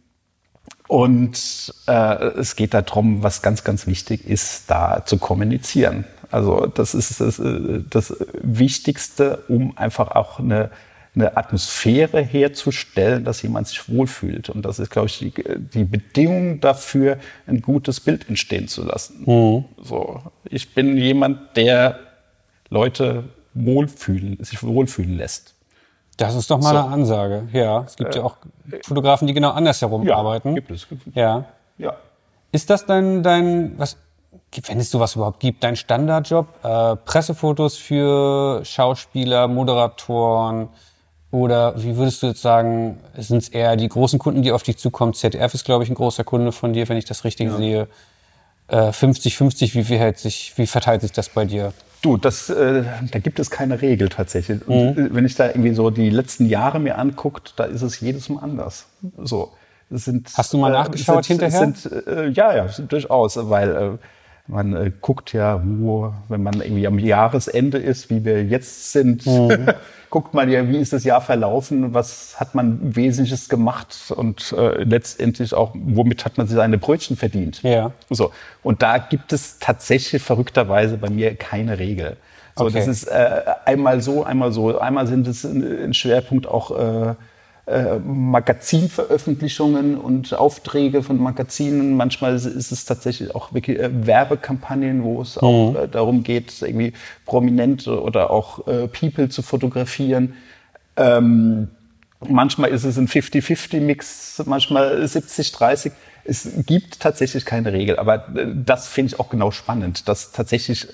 und äh, es geht darum, was ganz, ganz wichtig ist, da zu kommunizieren. Also das ist das, äh, das Wichtigste, um einfach auch eine, eine Atmosphäre herzustellen, dass jemand sich wohlfühlt. Und das ist, glaube ich, die, die Bedingung dafür, ein gutes Bild entstehen zu lassen. Mhm. So, ich bin jemand, der Leute wohlfühlen, sich wohlfühlen lässt. Das ist doch mal so. eine Ansage. Ja, es gibt äh, ja auch Fotografen, die genau andersherum ja, arbeiten. Gibt es. Gibt es. Ja. Ja. Ist das dein, dein, was, wenn es sowas überhaupt gibt, dein Standardjob? Äh, Pressefotos für Schauspieler, Moderatoren oder wie würdest du jetzt sagen, sind es eher die großen Kunden, die auf dich zukommen? ZDF ist, glaube ich, ein großer Kunde von dir, wenn ich das richtig ja. sehe. 50-50, äh, wie, hält sich, wie verteilt sich das bei dir? Du, das, äh, da gibt es keine Regel tatsächlich. Und mhm. wenn ich da irgendwie so die letzten Jahre mir anguckt, da ist es jedes Mal anders. So, sind, Hast du mal äh, nachgeschaut sind, hinterher? Sind, äh, ja, ja, durchaus, weil äh, man äh, guckt ja, wo, wenn man irgendwie am Jahresende ist, wie wir jetzt sind, mhm. guckt man ja, wie ist das Jahr verlaufen, was hat man Wesentliches gemacht und äh, letztendlich auch, womit hat man sich seine Brötchen verdient. Ja. So. Und da gibt es tatsächlich verrückterweise bei mir keine Regel. So, okay. das ist äh, einmal so, einmal so. Einmal sind es ein Schwerpunkt auch äh, Magazinveröffentlichungen und Aufträge von Magazinen. Manchmal ist es tatsächlich auch wirklich äh, Werbekampagnen, wo es auch mhm. äh, darum geht, irgendwie Prominente oder auch People zu fotografieren. Ähm, manchmal ist es ein 50-50-Mix, manchmal 70-30. Es gibt tatsächlich keine Regel, aber das finde ich auch genau spannend, dass tatsächlich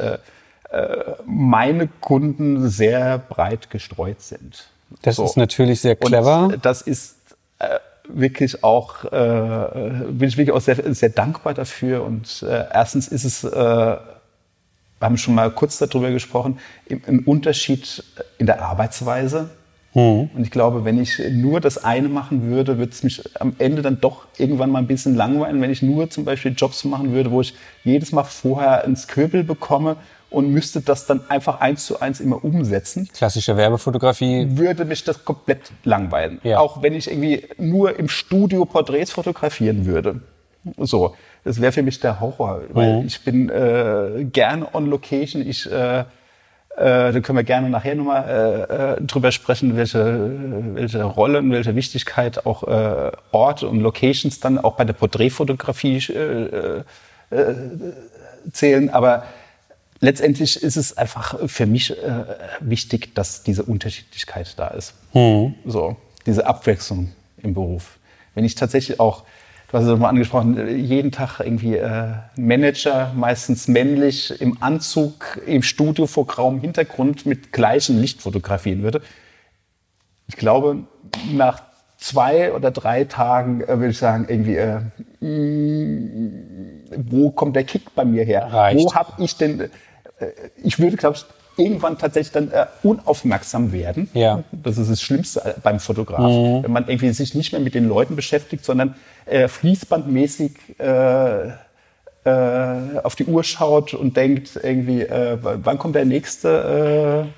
meine Kunden sehr breit gestreut sind. Das so. ist natürlich sehr clever. Und das ist äh, wirklich auch, äh, bin ich wirklich auch sehr, sehr dankbar dafür. Und äh, erstens ist es, äh, wir haben schon mal kurz darüber gesprochen, ein Unterschied in der Arbeitsweise. Mhm. Und ich glaube, wenn ich nur das eine machen würde, würde es mich am Ende dann doch irgendwann mal ein bisschen langweilen, wenn ich nur zum Beispiel Jobs machen würde, wo ich jedes Mal vorher ein Skribbel bekomme und müsste das dann einfach eins zu eins immer umsetzen. Klassische Werbefotografie. Würde mich das komplett langweilen. Ja. Auch wenn ich irgendwie nur im Studio Porträts fotografieren würde. So, das wäre für mich der Horror, weil mhm. ich bin äh, gerne on Location. Ich äh, äh, da können wir gerne nachher nochmal äh, äh, drüber sprechen, welche, welche Rolle und welche Wichtigkeit auch äh, Orte und Locations dann auch bei der Porträtfotografie äh, äh, zählen. Aber letztendlich ist es einfach für mich äh, wichtig, dass diese Unterschiedlichkeit da ist. Mhm. So, diese Abwechslung im Beruf. Wenn ich tatsächlich auch, du hast es mal angesprochen, jeden Tag irgendwie äh, Manager, meistens männlich, im Anzug, im Studio vor grauem Hintergrund mit gleichem Licht fotografieren würde. Ich glaube, nach zwei oder drei Tagen äh, würde ich sagen, irgendwie, äh, mh, mm, wo kommt der Kick bei mir her? Reicht. Wo habe ich denn ich würde, glaube ich, irgendwann tatsächlich dann äh, unaufmerksam werden. Ja. Das ist das Schlimmste beim Fotografen. Mhm. Wenn man irgendwie sich nicht mehr mit den Leuten beschäftigt, sondern äh, fließbandmäßig äh, äh, auf die Uhr schaut und denkt irgendwie, äh, wann kommt der nächste,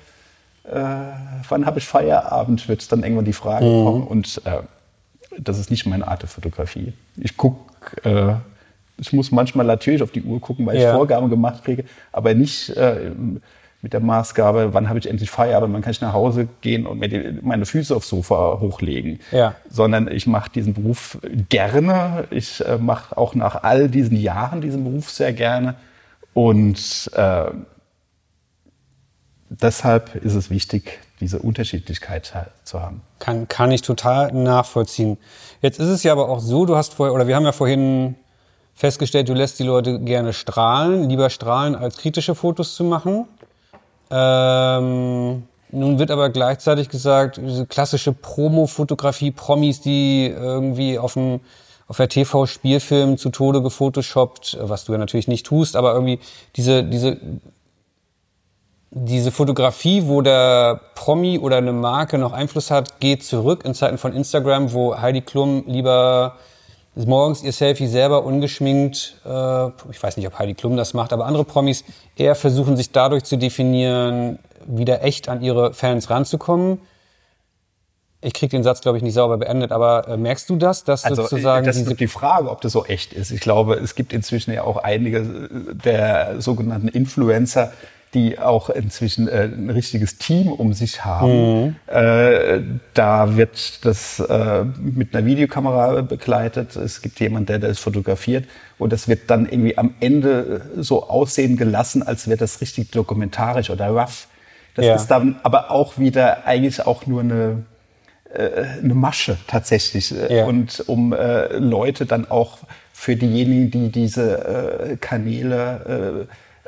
äh, äh, wann habe ich Feierabend, wird dann irgendwann die Frage mhm. kommen. Und äh, das ist nicht meine Art der Fotografie. Ich gucke äh, ich muss manchmal natürlich auf die Uhr gucken, weil ja. ich Vorgaben gemacht kriege, aber nicht äh, mit der Maßgabe, wann habe ich endlich Feierabend, wann kann ich nach Hause gehen und mir die, meine Füße aufs Sofa hochlegen. Ja. Sondern ich mache diesen Beruf gerne. Ich äh, mache auch nach all diesen Jahren diesen Beruf sehr gerne. Und äh, deshalb ist es wichtig, diese Unterschiedlichkeit zu haben. Kann, kann ich total nachvollziehen. Jetzt ist es ja aber auch so, du hast vorher, oder wir haben ja vorhin festgestellt, du lässt die Leute gerne strahlen, lieber strahlen, als kritische Fotos zu machen. Ähm, nun wird aber gleichzeitig gesagt, diese klassische Promo-Fotografie, Promis, die irgendwie auf dem auf der TV-Spielfilm zu Tode gefotoshoppt, was du ja natürlich nicht tust, aber irgendwie diese, diese, diese Fotografie, wo der Promi oder eine Marke noch Einfluss hat, geht zurück in Zeiten von Instagram, wo Heidi Klum lieber morgens ihr Selfie selber ungeschminkt, äh, ich weiß nicht, ob Heidi Klum das macht, aber andere Promis eher versuchen sich dadurch zu definieren, wieder echt an ihre Fans ranzukommen. Ich kriege den Satz, glaube ich, nicht sauber beendet, aber äh, merkst du das, dass also, sozusagen das ist die Frage, ob das so echt ist. Ich glaube, es gibt inzwischen ja auch einige der sogenannten Influencer, die auch inzwischen äh, ein richtiges Team um sich haben. Äh, da wird das äh, mit einer Videokamera begleitet. Es gibt jemanden, der das fotografiert und das wird dann irgendwie am Ende so aussehen gelassen, als wäre das richtig dokumentarisch oder rough. Das Ja. ist dann aber auch wieder eigentlich auch nur eine äh, eine Masche tatsächlich. äh, Ja. Und um äh, Leute dann auch für diejenigen, die diese äh, Kanäle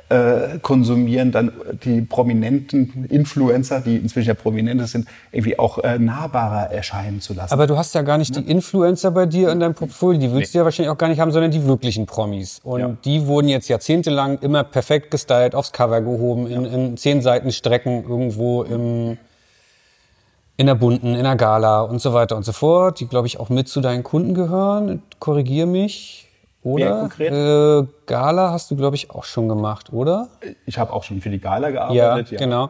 äh, konsumieren, dann die prominenten Influencer, die inzwischen ja prominente sind, irgendwie auch äh, nahbarer erscheinen zu lassen. Aber du hast ja gar nicht die Influencer bei dir in deinem Portfolio, die willst du ja wahrscheinlich auch gar nicht haben, sondern die wirklichen Promis. Und Ja. die wurden jetzt jahrzehntelang immer perfekt gestylt, aufs Cover gehoben, in, in zehn Seiten Strecken irgendwo im, in der Bunten, in der Gala und so weiter und so fort, die, glaube ich, auch mit zu deinen Kunden gehören. Korrigier mich. Oder? Äh, Gala hast du, glaube ich, auch schon gemacht, oder? ich habe auch schon für die Gala Ja, gearbeitet. genau.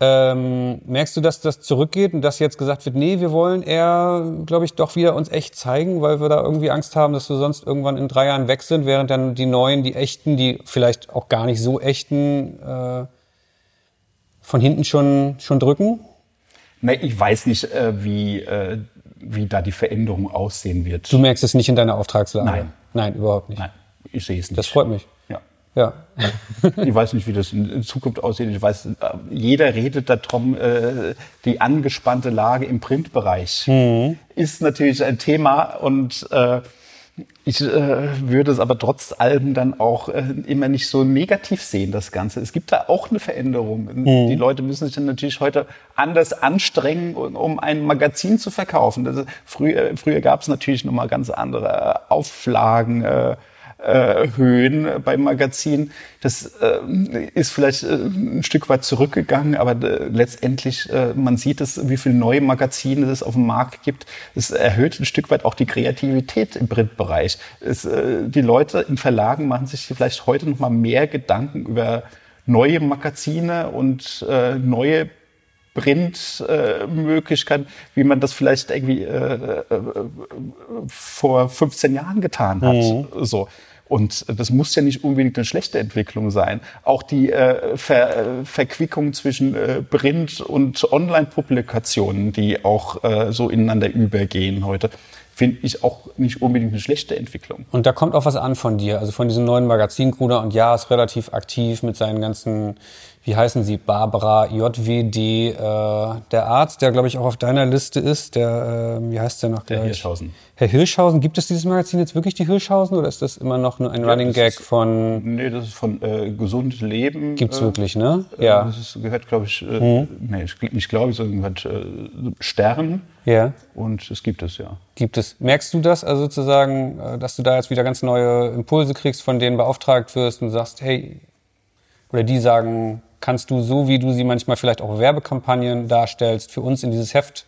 Ähm, merkst du, dass das zurückgeht und dass jetzt gesagt wird, nee, wir wollen eher, glaube ich, doch wieder uns echt zeigen, weil wir da irgendwie Angst haben, dass wir sonst irgendwann in drei Jahren weg sind, während dann die neuen, die echten, die vielleicht auch gar nicht so echten, äh, von hinten schon, schon drücken? Ne, ich weiß nicht, äh, wie, äh, wie da die Veränderung aussehen wird. Du merkst es nicht in deiner Auftragslage? Nein. Nein, überhaupt nicht. Nein, ich sehe es nicht. Das freut mich. Ja. Ja. Ich weiß nicht, wie das in Zukunft aussieht. Ich weiß, äh, jeder redet darum, äh, die angespannte Lage im Printbereich Mhm. ist natürlich ein Thema und äh, ich äh, würde es aber trotz allem dann auch äh, immer nicht so negativ sehen, das Ganze. Es gibt da auch eine Veränderung. Mhm. Die Leute müssen sich dann natürlich heute anders anstrengen, um- ein Magazin zu verkaufen. Ist, früher früher gab es natürlich noch mal ganz andere Auflagen. Äh, äh, Höhen beim Magazin. Das äh, ist vielleicht äh, ein Stück weit zurückgegangen, aber äh, letztendlich, äh, man sieht es, wie viele neue Magazine es auf dem Markt gibt. Es erhöht ein Stück weit auch die Kreativität im Printbereich. Es, äh, die Leute in Verlagen machen sich vielleicht heute noch mal mehr Gedanken über neue Magazine und neue Printmöglichkeiten, wie man das vielleicht irgendwie äh, äh, vor 15 Jahren getan hat. So. Und das muss ja nicht unbedingt eine schlechte Entwicklung sein. Auch die äh, Ver äh, Verquickung zwischen äh, Print- und Online-Publikationen, die auch äh, so ineinander übergehen heute, finde ich auch nicht unbedingt eine schlechte Entwicklung. Und da kommt auch was an von dir, also von diesem neuen Magazin Gruner und Ja ist relativ aktiv mit seinen ganzen, wie heißen sie, Barbara, JWD, äh, der Arzt, der glaube ich auch auf deiner Liste ist, der, äh, wie heißt der noch Der gleich? Hirschhausen. Herr Hirschhausen, gibt es dieses Magazin jetzt wirklich die Hirschhausen oder ist das immer noch nur ein Running das Gag ist- von, Nee, das ist von äh, Gesund Leben. gibt's äh, wirklich, ne? Ja. Ja, Das ist, gehört, glaube ich, äh, nee, ich, gl- nicht glaube ich, sondern gehört äh, Stern. ja. Und es gibt es, ja. Gibt es. Merkst du das also sozusagen, äh, dass du da jetzt wieder ganz neue Impulse kriegst, von denen beauftragt wirst und sagst, hey, oder die sagen, kannst du so, wie du sie manchmal vielleicht auch Werbekampagnen darstellst, für uns in dieses Heft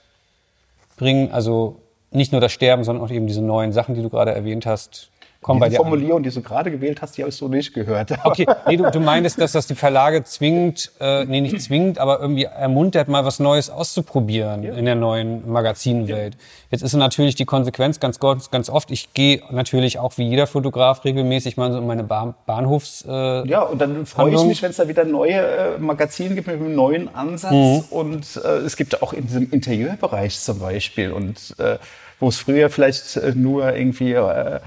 bringen? Also nicht nur das Sterben, sondern auch eben diese neuen Sachen, die du gerade erwähnt hast, bei Diese an. Formulierung, die du gerade gewählt hast, die habe ich so nicht gehört. Okay, nee, du, du meintest, dass das die Verlage zwingt, äh, nee, nicht zwingt, aber irgendwie ermuntert, mal was Neues auszuprobieren in der neuen Magazinwelt. Jetzt ist natürlich die Konsequenz ganz, ganz, ganz oft, ich gehe natürlich auch wie jeder Fotograf regelmäßig mal so in meine Bahn, Bahnhofs... Äh, Ja, und dann freue ich mich, wenn es da wieder neue äh, Magazine gibt mit einem neuen Ansatz. Und äh, es gibt auch in diesem Interieurbereich zum Beispiel und äh, wo es früher vielleicht äh, nur irgendwie äh,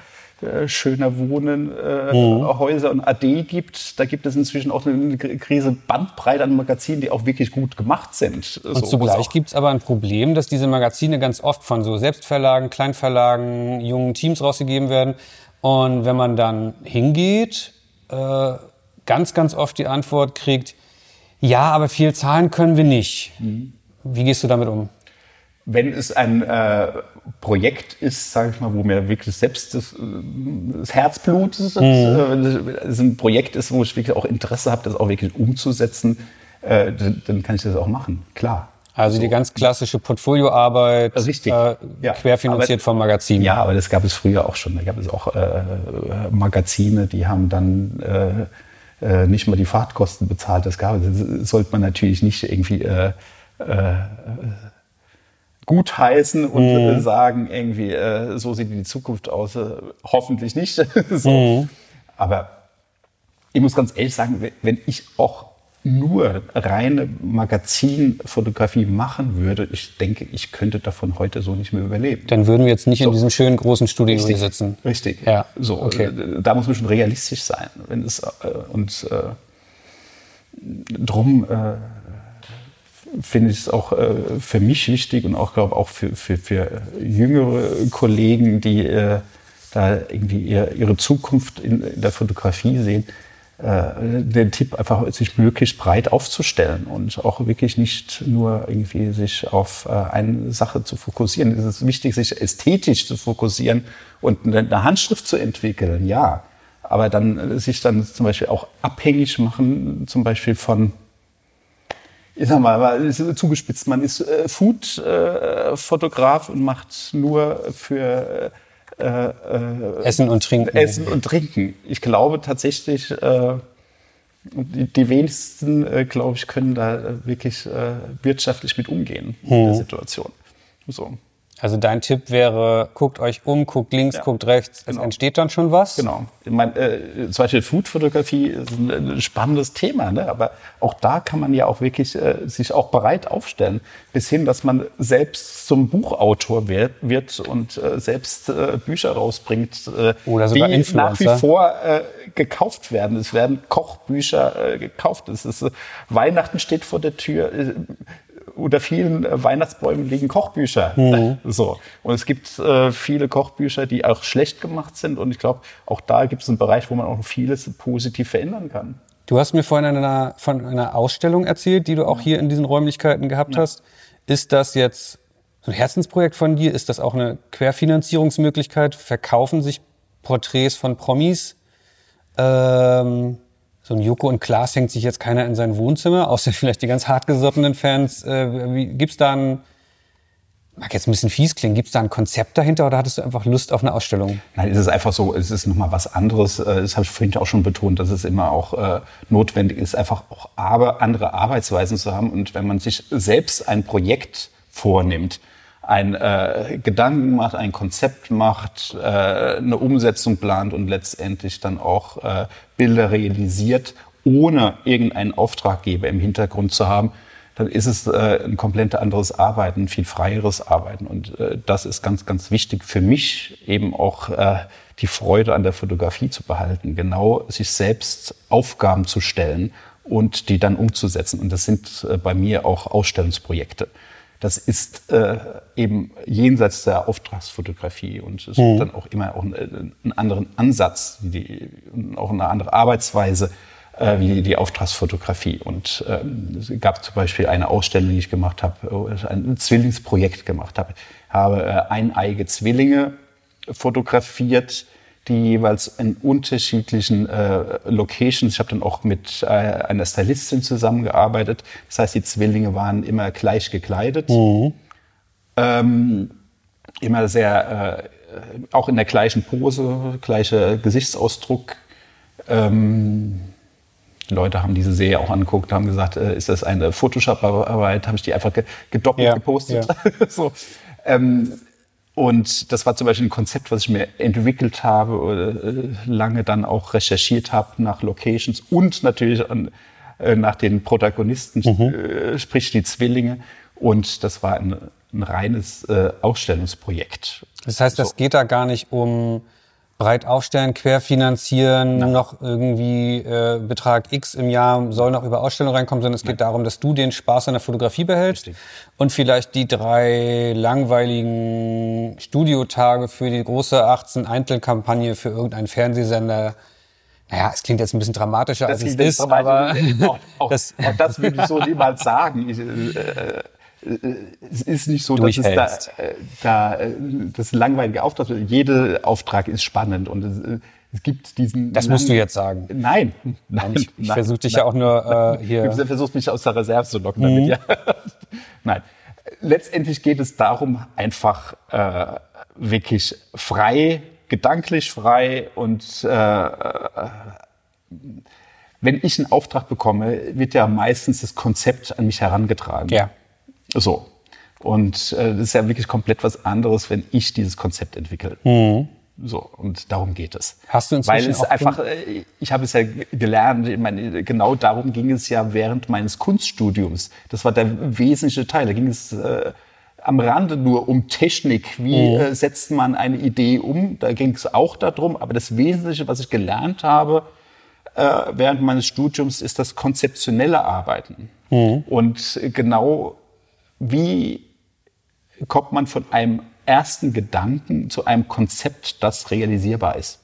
äh, schöner Wohnen, äh, Häuser und AD gibt, da gibt es inzwischen auch eine Krise Bandbreite an Magazinen, die auch wirklich gut gemacht sind. Und zugleich gibt es aber ein Problem, dass diese Magazine ganz oft von so Selbstverlagen, Kleinverlagen, jungen Teams rausgegeben werden. Und wenn man dann hingeht, äh, ganz, ganz oft die Antwort kriegt, ja, aber viel zahlen können wir nicht. Wie gehst du damit um? Wenn es ein äh, Projekt ist, sage ich mal, wo mir wirklich selbst das, äh, das Herzblut ist, äh, wenn es ein Projekt ist, wo ich wirklich auch Interesse habe, das auch wirklich umzusetzen, äh, dann, dann kann ich das auch machen, klar. Also die ganz klassische Portfolioarbeit, Richtig. Äh, Ja. querfinanziert Aber- vom Magazin. Ja, aber das gab es früher auch schon. Da gab es auch äh, Magazine, die haben dann nicht mal die Fahrtkosten bezahlt. Das gab es. Das sollte man natürlich nicht irgendwie gutheißen und äh, sagen, irgendwie, äh, so sieht die Zukunft aus. Äh, hoffentlich nicht. so. Aber ich muss ganz ehrlich sagen, wenn- ich auch nur reine Magazinfotografie machen würde, ich denke, ich könnte davon heute so nicht mehr überleben. Dann würden wir jetzt nicht So. in diesem schönen großen Studio Richtig, sitzen. Richtig. Ja, So, okay. äh, da muss man schon realistisch sein. Wenn es, äh, und äh, drum äh, finde ich es auch äh, für mich wichtig und auch glaube auch für, für, für jüngere Kollegen, die äh, da irgendwie ihr, ihre Zukunft in, in der Fotografie sehen, äh, den Tipp einfach sich möglichst breit aufzustellen und auch wirklich nicht nur irgendwie sich auf äh, eine Sache zu fokussieren. Es ist wichtig, sich ästhetisch zu fokussieren und eine, Handschrift zu entwickeln, ja. Aber dann äh, sich dann zum Beispiel auch abhängig machen, zum Beispiel von ich sag mal, zugespitzt, man ist äh, Food-Fotograf und macht nur für äh, äh, Essen und Trinken. Essen und Trinken. Ich glaube tatsächlich, äh, die, die wenigsten, äh, glaube ich, können da äh, wirklich äh, wirtschaftlich mit umgehen in Hm. der Situation. So, Also dein Tipp wäre, guckt euch um, guckt links, Ja. guckt rechts. Genau. Es entsteht dann schon was. genau. Ich mein, äh, zum Beispiel Food-Fotografie ist ein, ein spannendes Thema, ne? aber auch da kann man ja auch wirklich äh, sich auch bereit aufstellen, bis hin, dass man selbst zum Buchautor wird, wird und äh, selbst äh, Bücher rausbringt, äh, Oder sogar die nach wie Influencer. vor äh, gekauft werden. Es werden Kochbücher äh, gekauft. Es ist, äh, Weihnachten steht vor der Tür. Äh, unter vielen äh, Weihnachtsbäumen liegen Kochbücher. Mhm. So. Und es gibt äh, viele Kochbücher, die auch schlecht gemacht sind. Und ich glaube, auch da gibt es einen Bereich, wo man auch vieles positiv verändern kann. Du hast mir vorhin einer, von einer Ausstellung erzählt, die du auch hier in diesen Räumlichkeiten gehabt hast. Ist das jetzt so ein Herzensprojekt von dir? Ist das auch eine Querfinanzierungsmöglichkeit? Verkaufen sich Porträts von Promis? Ähm, so ein Joko und Klaas hängt sich jetzt keiner in sein Wohnzimmer, außer vielleicht die ganz hartgesottenen Fans. Äh, wie, gibt's da ein, mag jetzt ein bisschen fies klingen, gibt's da ein Konzept dahinter oder hattest du einfach Lust auf eine Ausstellung? Nein, es ist einfach so, es ist nochmal was anderes. Äh, Das habe ich vorhin auch schon betont, dass es immer auch äh, notwendig ist, einfach auch aber andere Arbeitsweisen zu haben. Und wenn man sich selbst ein Projekt vornimmt, ein äh, Gedanken macht, ein Konzept macht, äh, eine Umsetzung plant und letztendlich dann auch äh, Bilder realisiert, ohne irgendeinen Auftraggeber im Hintergrund zu haben, dann ist es äh, ein komplett anderes Arbeiten, viel freieres Arbeiten. Und äh, das ist ganz, ganz wichtig für mich, eben auch äh, die Freude an der Fotografie zu behalten, genau sich selbst Aufgaben zu stellen und die dann umzusetzen. Und das sind äh, bei mir auch Ausstellungsprojekte. Das ist äh, eben jenseits der Auftragsfotografie und es gibt dann auch immer auch einen, einen anderen Ansatz, wie die, auch eine andere Arbeitsweise äh, wie die Auftragsfotografie. Und ähm, es gab zum Beispiel eine Ausstellung, die ich gemacht habe, ich ein Zwillingsprojekt gemacht habe. habe äh, eineige Zwillinge fotografiert, die jeweils in unterschiedlichen äh, Locations. Ich habe dann auch mit äh, einer Stylistin zusammengearbeitet. Das heißt, die Zwillinge waren immer gleich gekleidet. Ähm, immer sehr, äh, auch in der gleichen Pose, gleicher Gesichtsausdruck. Ähm, die Leute haben diese Serie auch angeguckt, haben gesagt, äh, ist das eine Photoshop-Arbeit? Habe ich die einfach ge gedoppelt Ja, gepostet. so. ähm, und das war zum Beispiel ein Konzept, was ich mir entwickelt habe, oder, äh, lange dann auch recherchiert habe nach Locations und natürlich an, äh, nach den Protagonisten, äh, sprich die Zwillinge. Und das war ein, ein reines äh, Ausstellungsprojekt. Das heißt, das geht da gar nicht um breit aufstellen, querfinanzieren, noch irgendwie äh, Betrag X im Jahr soll noch über Ausstellung reinkommen, sondern es geht darum, dass du den Spaß an der Fotografie behältst Richtig. und vielleicht die drei langweiligen Studiotage für die große 18 Eintelkampagne für irgendeinen Fernsehsender. Naja, es klingt jetzt ein bisschen dramatischer, als es ist, aber auch, auch, das- auch das würde ich so niemals sagen. Ich, äh, äh, es ist nicht so, dass es da, äh, da äh, das langweilige Auftrag ist. Jeder Auftrag ist spannend und es, äh, es gibt diesen. Das musst du jetzt sagen. Nein, nein. ich, ich versuche dich nein. ja auch nur äh, hier. Du versuchst mich aus der Reserve zu locken damit, ja. Nein. Letztendlich geht es darum, einfach äh, wirklich frei, gedanklich frei und äh, wenn ich einen Auftrag bekomme, wird ja meistens das Konzept an mich herangetragen. Ja. So. Und äh, das ist ja wirklich komplett was anderes, wenn ich dieses Konzept entwickle. So, und darum geht es. Hast du Weil inzwischen es auch einfach, äh, ich habe es ja gelernt, ich meine, genau darum ging es ja während meines Kunststudiums. Das war der wesentliche Teil. Da ging es äh, am Rande nur um Technik. Wie äh, setzt man eine Idee um? Da ging es auch darum. Aber das Wesentliche, was ich gelernt habe äh, während meines Studiums, ist das konzeptionelle Arbeiten. Und genau wie kommt man von einem ersten Gedanken zu einem Konzept, das realisierbar ist.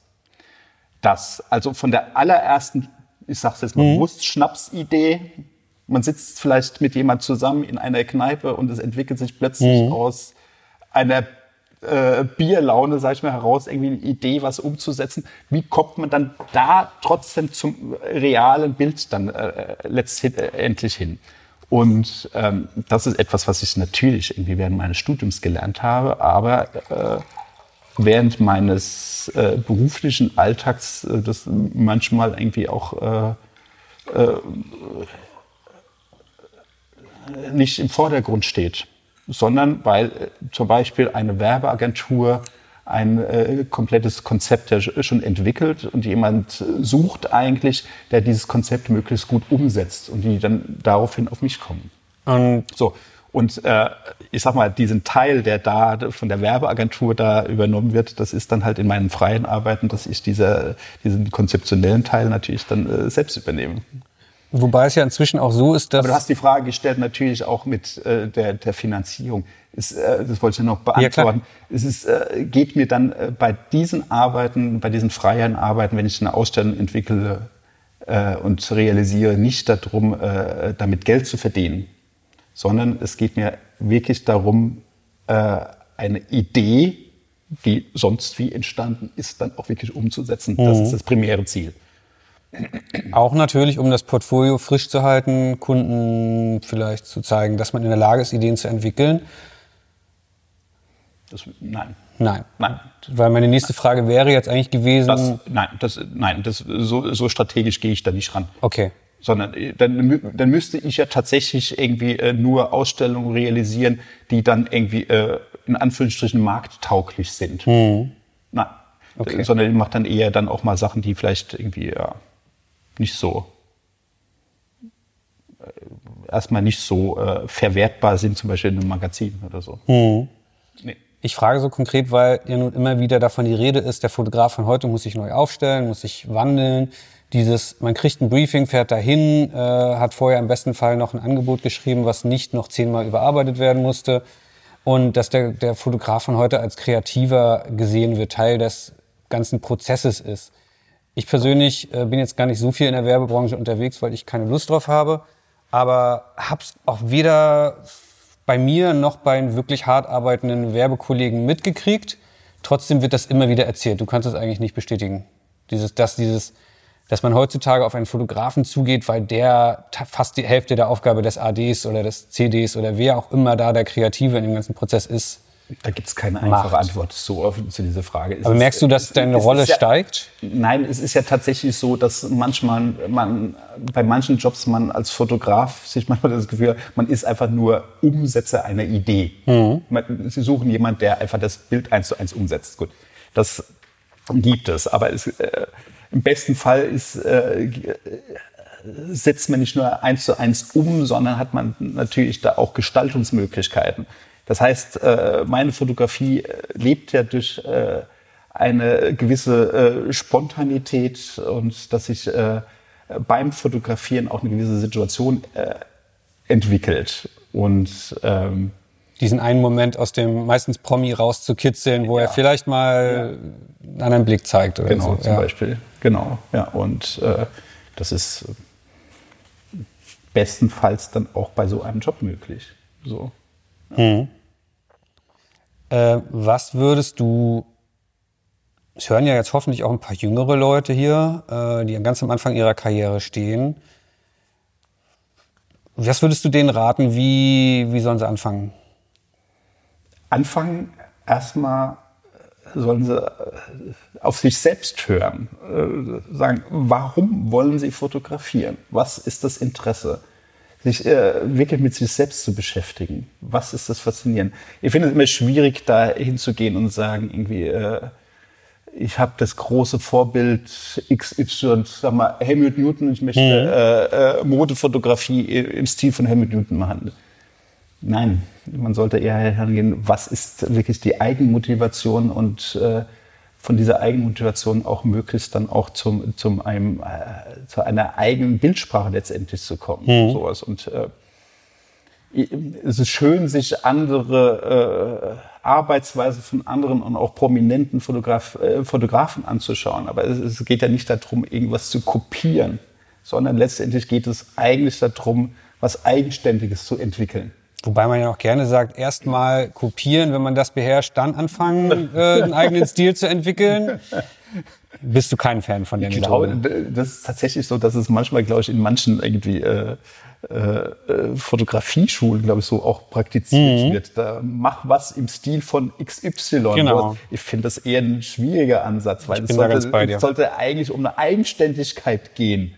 Das, also von der allerersten, ich sag's jetzt mal bewusst, Schnapsidee, man sitzt vielleicht mit jemand zusammen in einer Kneipe und es entwickelt sich plötzlich aus einer äh, Bierlaune, sag ich mal, heraus, irgendwie eine Idee, was umzusetzen. Wie kommt man dann da trotzdem zum realen Bild dann äh, letztendlich hin? Und ähm, das ist etwas, was ich natürlich irgendwie während meines Studiums gelernt habe, aber äh, während meines äh, beruflichen Alltags äh, das manchmal irgendwie auch äh, äh, nicht im Vordergrund steht, sondern weil äh, zum Beispiel eine Werbeagentur ein äh, komplettes Konzept ja sch- schon entwickelt und jemand sucht eigentlich, der dieses Konzept möglichst gut umsetzt und die dann daraufhin auf mich kommen. Und So. Und äh, ich sag mal, diesen Teil, der da von der Werbeagentur da übernommen wird, das ist dann halt in meinen freien Arbeiten, dass ich diese, diesen konzeptionellen Teil natürlich dann äh, selbst übernehme. wobei es ja inzwischen auch so ist, dass Aber du hast die Frage gestellt natürlich auch mit äh, der, der Finanzierung. Ist, äh, das wollte ich noch beantworten. es ist, äh, geht mir dann äh, bei diesen Arbeiten, bei diesen freien Arbeiten, wenn ich eine Ausstellung entwickle äh, und realisiere, nicht darum, äh, damit Geld zu verdienen, sondern es geht mir wirklich darum, äh, eine Idee, die sonst wie entstanden ist, dann auch wirklich umzusetzen. Das ist das primäre Ziel. Auch natürlich, um das Portfolio frisch zu halten, Kunden vielleicht zu zeigen, dass man in der Lage ist, Ideen zu entwickeln. Das, nein. Nein. Nein. Weil meine nächste Frage wäre jetzt eigentlich gewesen. Das, nein, das, nein, das, so, so strategisch gehe ich da nicht ran. okay. Sondern äh, dann, dann müsste ich ja tatsächlich irgendwie äh, nur Ausstellungen realisieren, die dann irgendwie äh, in Anführungsstrichen markttauglich sind. Nein. Okay. Äh, Sondern ich mache dann eher dann auch mal Sachen, die vielleicht irgendwie ja, nicht so äh, erstmal nicht so äh, verwertbar sind, zum Beispiel in einem Magazin oder so. Nee. Ich frage so konkret, weil ja nun immer wieder davon die Rede ist, der Fotograf von heute muss sich neu aufstellen, muss sich wandeln. Dieses, man kriegt ein Briefing, fährt dahin, äh, hat vorher im besten Fall noch ein Angebot geschrieben, was nicht noch zehnmal überarbeitet werden musste. Und dass der, der Fotograf von heute als Kreativer gesehen wird, Teil des ganzen Prozesses ist. Ich persönlich äh, bin jetzt gar nicht so viel in der Werbebranche unterwegs, weil ich keine Lust drauf habe, aber hab's auch weder bei mir noch bei wirklich hart arbeitenden Werbekollegen mitgekriegt. Trotzdem wird das immer wieder erzählt. Du kannst es eigentlich nicht bestätigen. Dieses, dass dieses, dass man heutzutage auf einen Fotografen zugeht, weil der fast die Hälfte der Aufgabe des ADs oder des CDs oder wer auch immer da der Kreative in dem ganzen Prozess ist. Da gibt es keine einfache Macht. Antwort so offen zu dieser Frage. Es Aber ist- merkst du, dass deine es Rolle ja, steigt? Nein, es ist ja tatsächlich so, dass manchmal man bei manchen Jobs man als Fotograf sich manchmal das Gefühl, hat, man ist einfach nur Umsetzer einer Idee. Man, Sie suchen jemanden, der einfach das Bild eins zu eins umsetzt. Gut, das gibt es, aber es, äh, im besten Fall ist äh, setzt man nicht nur eins zu eins um, sondern hat man natürlich da auch Gestaltungsmöglichkeiten. Das heißt, äh, meine Fotografie äh, lebt ja durch äh, eine gewisse Spontanität und dass sich beim Fotografieren auch eine gewisse Situation entwickelt. Und ähm, Diesen einen Moment aus dem meistens Promi rauszukitzeln, wo er vielleicht mal einen anderen Blick zeigt oder Genau, so. zum ja. Beispiel. Genau, ja. Und äh, das ist bestenfalls dann auch bei so einem Job möglich. So. Äh, was würdest du, es hören ja jetzt hoffentlich auch ein paar jüngere Leute hier, äh, die ganz am Anfang ihrer Karriere stehen. Was würdest du denen raten, wie, wie sollen sie anfangen? Anfangen erstmal sollen sie äh, auf sich selbst hören, äh, sagen, warum wollen sie fotografieren? Was ist das Interesse? Sich äh, wirklich mit sich selbst zu beschäftigen. Was ist das Faszinierende? Ich finde es immer schwierig, da hinzugehen und sagen, irgendwie, äh, ich habe das große Vorbild XY, sag mal, Helmut Newton, ich möchte äh, äh, Modefotografie im Stil von Helmut Newton machen. Nein, man sollte eher herangehen, was ist wirklich die Eigenmotivation und äh, von dieser Eigenmotivation auch möglichst dann auch zum, zum einem, äh, zu einer eigenen Bildsprache letztendlich zu kommen. Mhm. Sowas. Und äh, es ist schön, sich andere äh, Arbeitsweise von anderen und auch prominenten Fotograf, äh, Fotografen anzuschauen. Aber es, es geht ja nicht darum, irgendwas zu kopieren, sondern letztendlich geht es eigentlich darum, was Eigenständiges zu entwickeln. Wobei man ja auch gerne sagt, erstmal kopieren, wenn man das beherrscht, dann anfangen, äh, einen eigenen Stil zu entwickeln. Bist du kein Fan von der Ich Methode? glaube, das ist tatsächlich so, dass es manchmal, glaube ich, in manchen irgendwie äh, äh, äh, Fotografieschulen, glaube ich, so auch praktiziert wird. Da mach was im Stil von XY. Mhm. Genau. Ich finde das eher ein schwieriger Ansatz, weil es sollte, es sollte eigentlich um eine Eigenständigkeit gehen.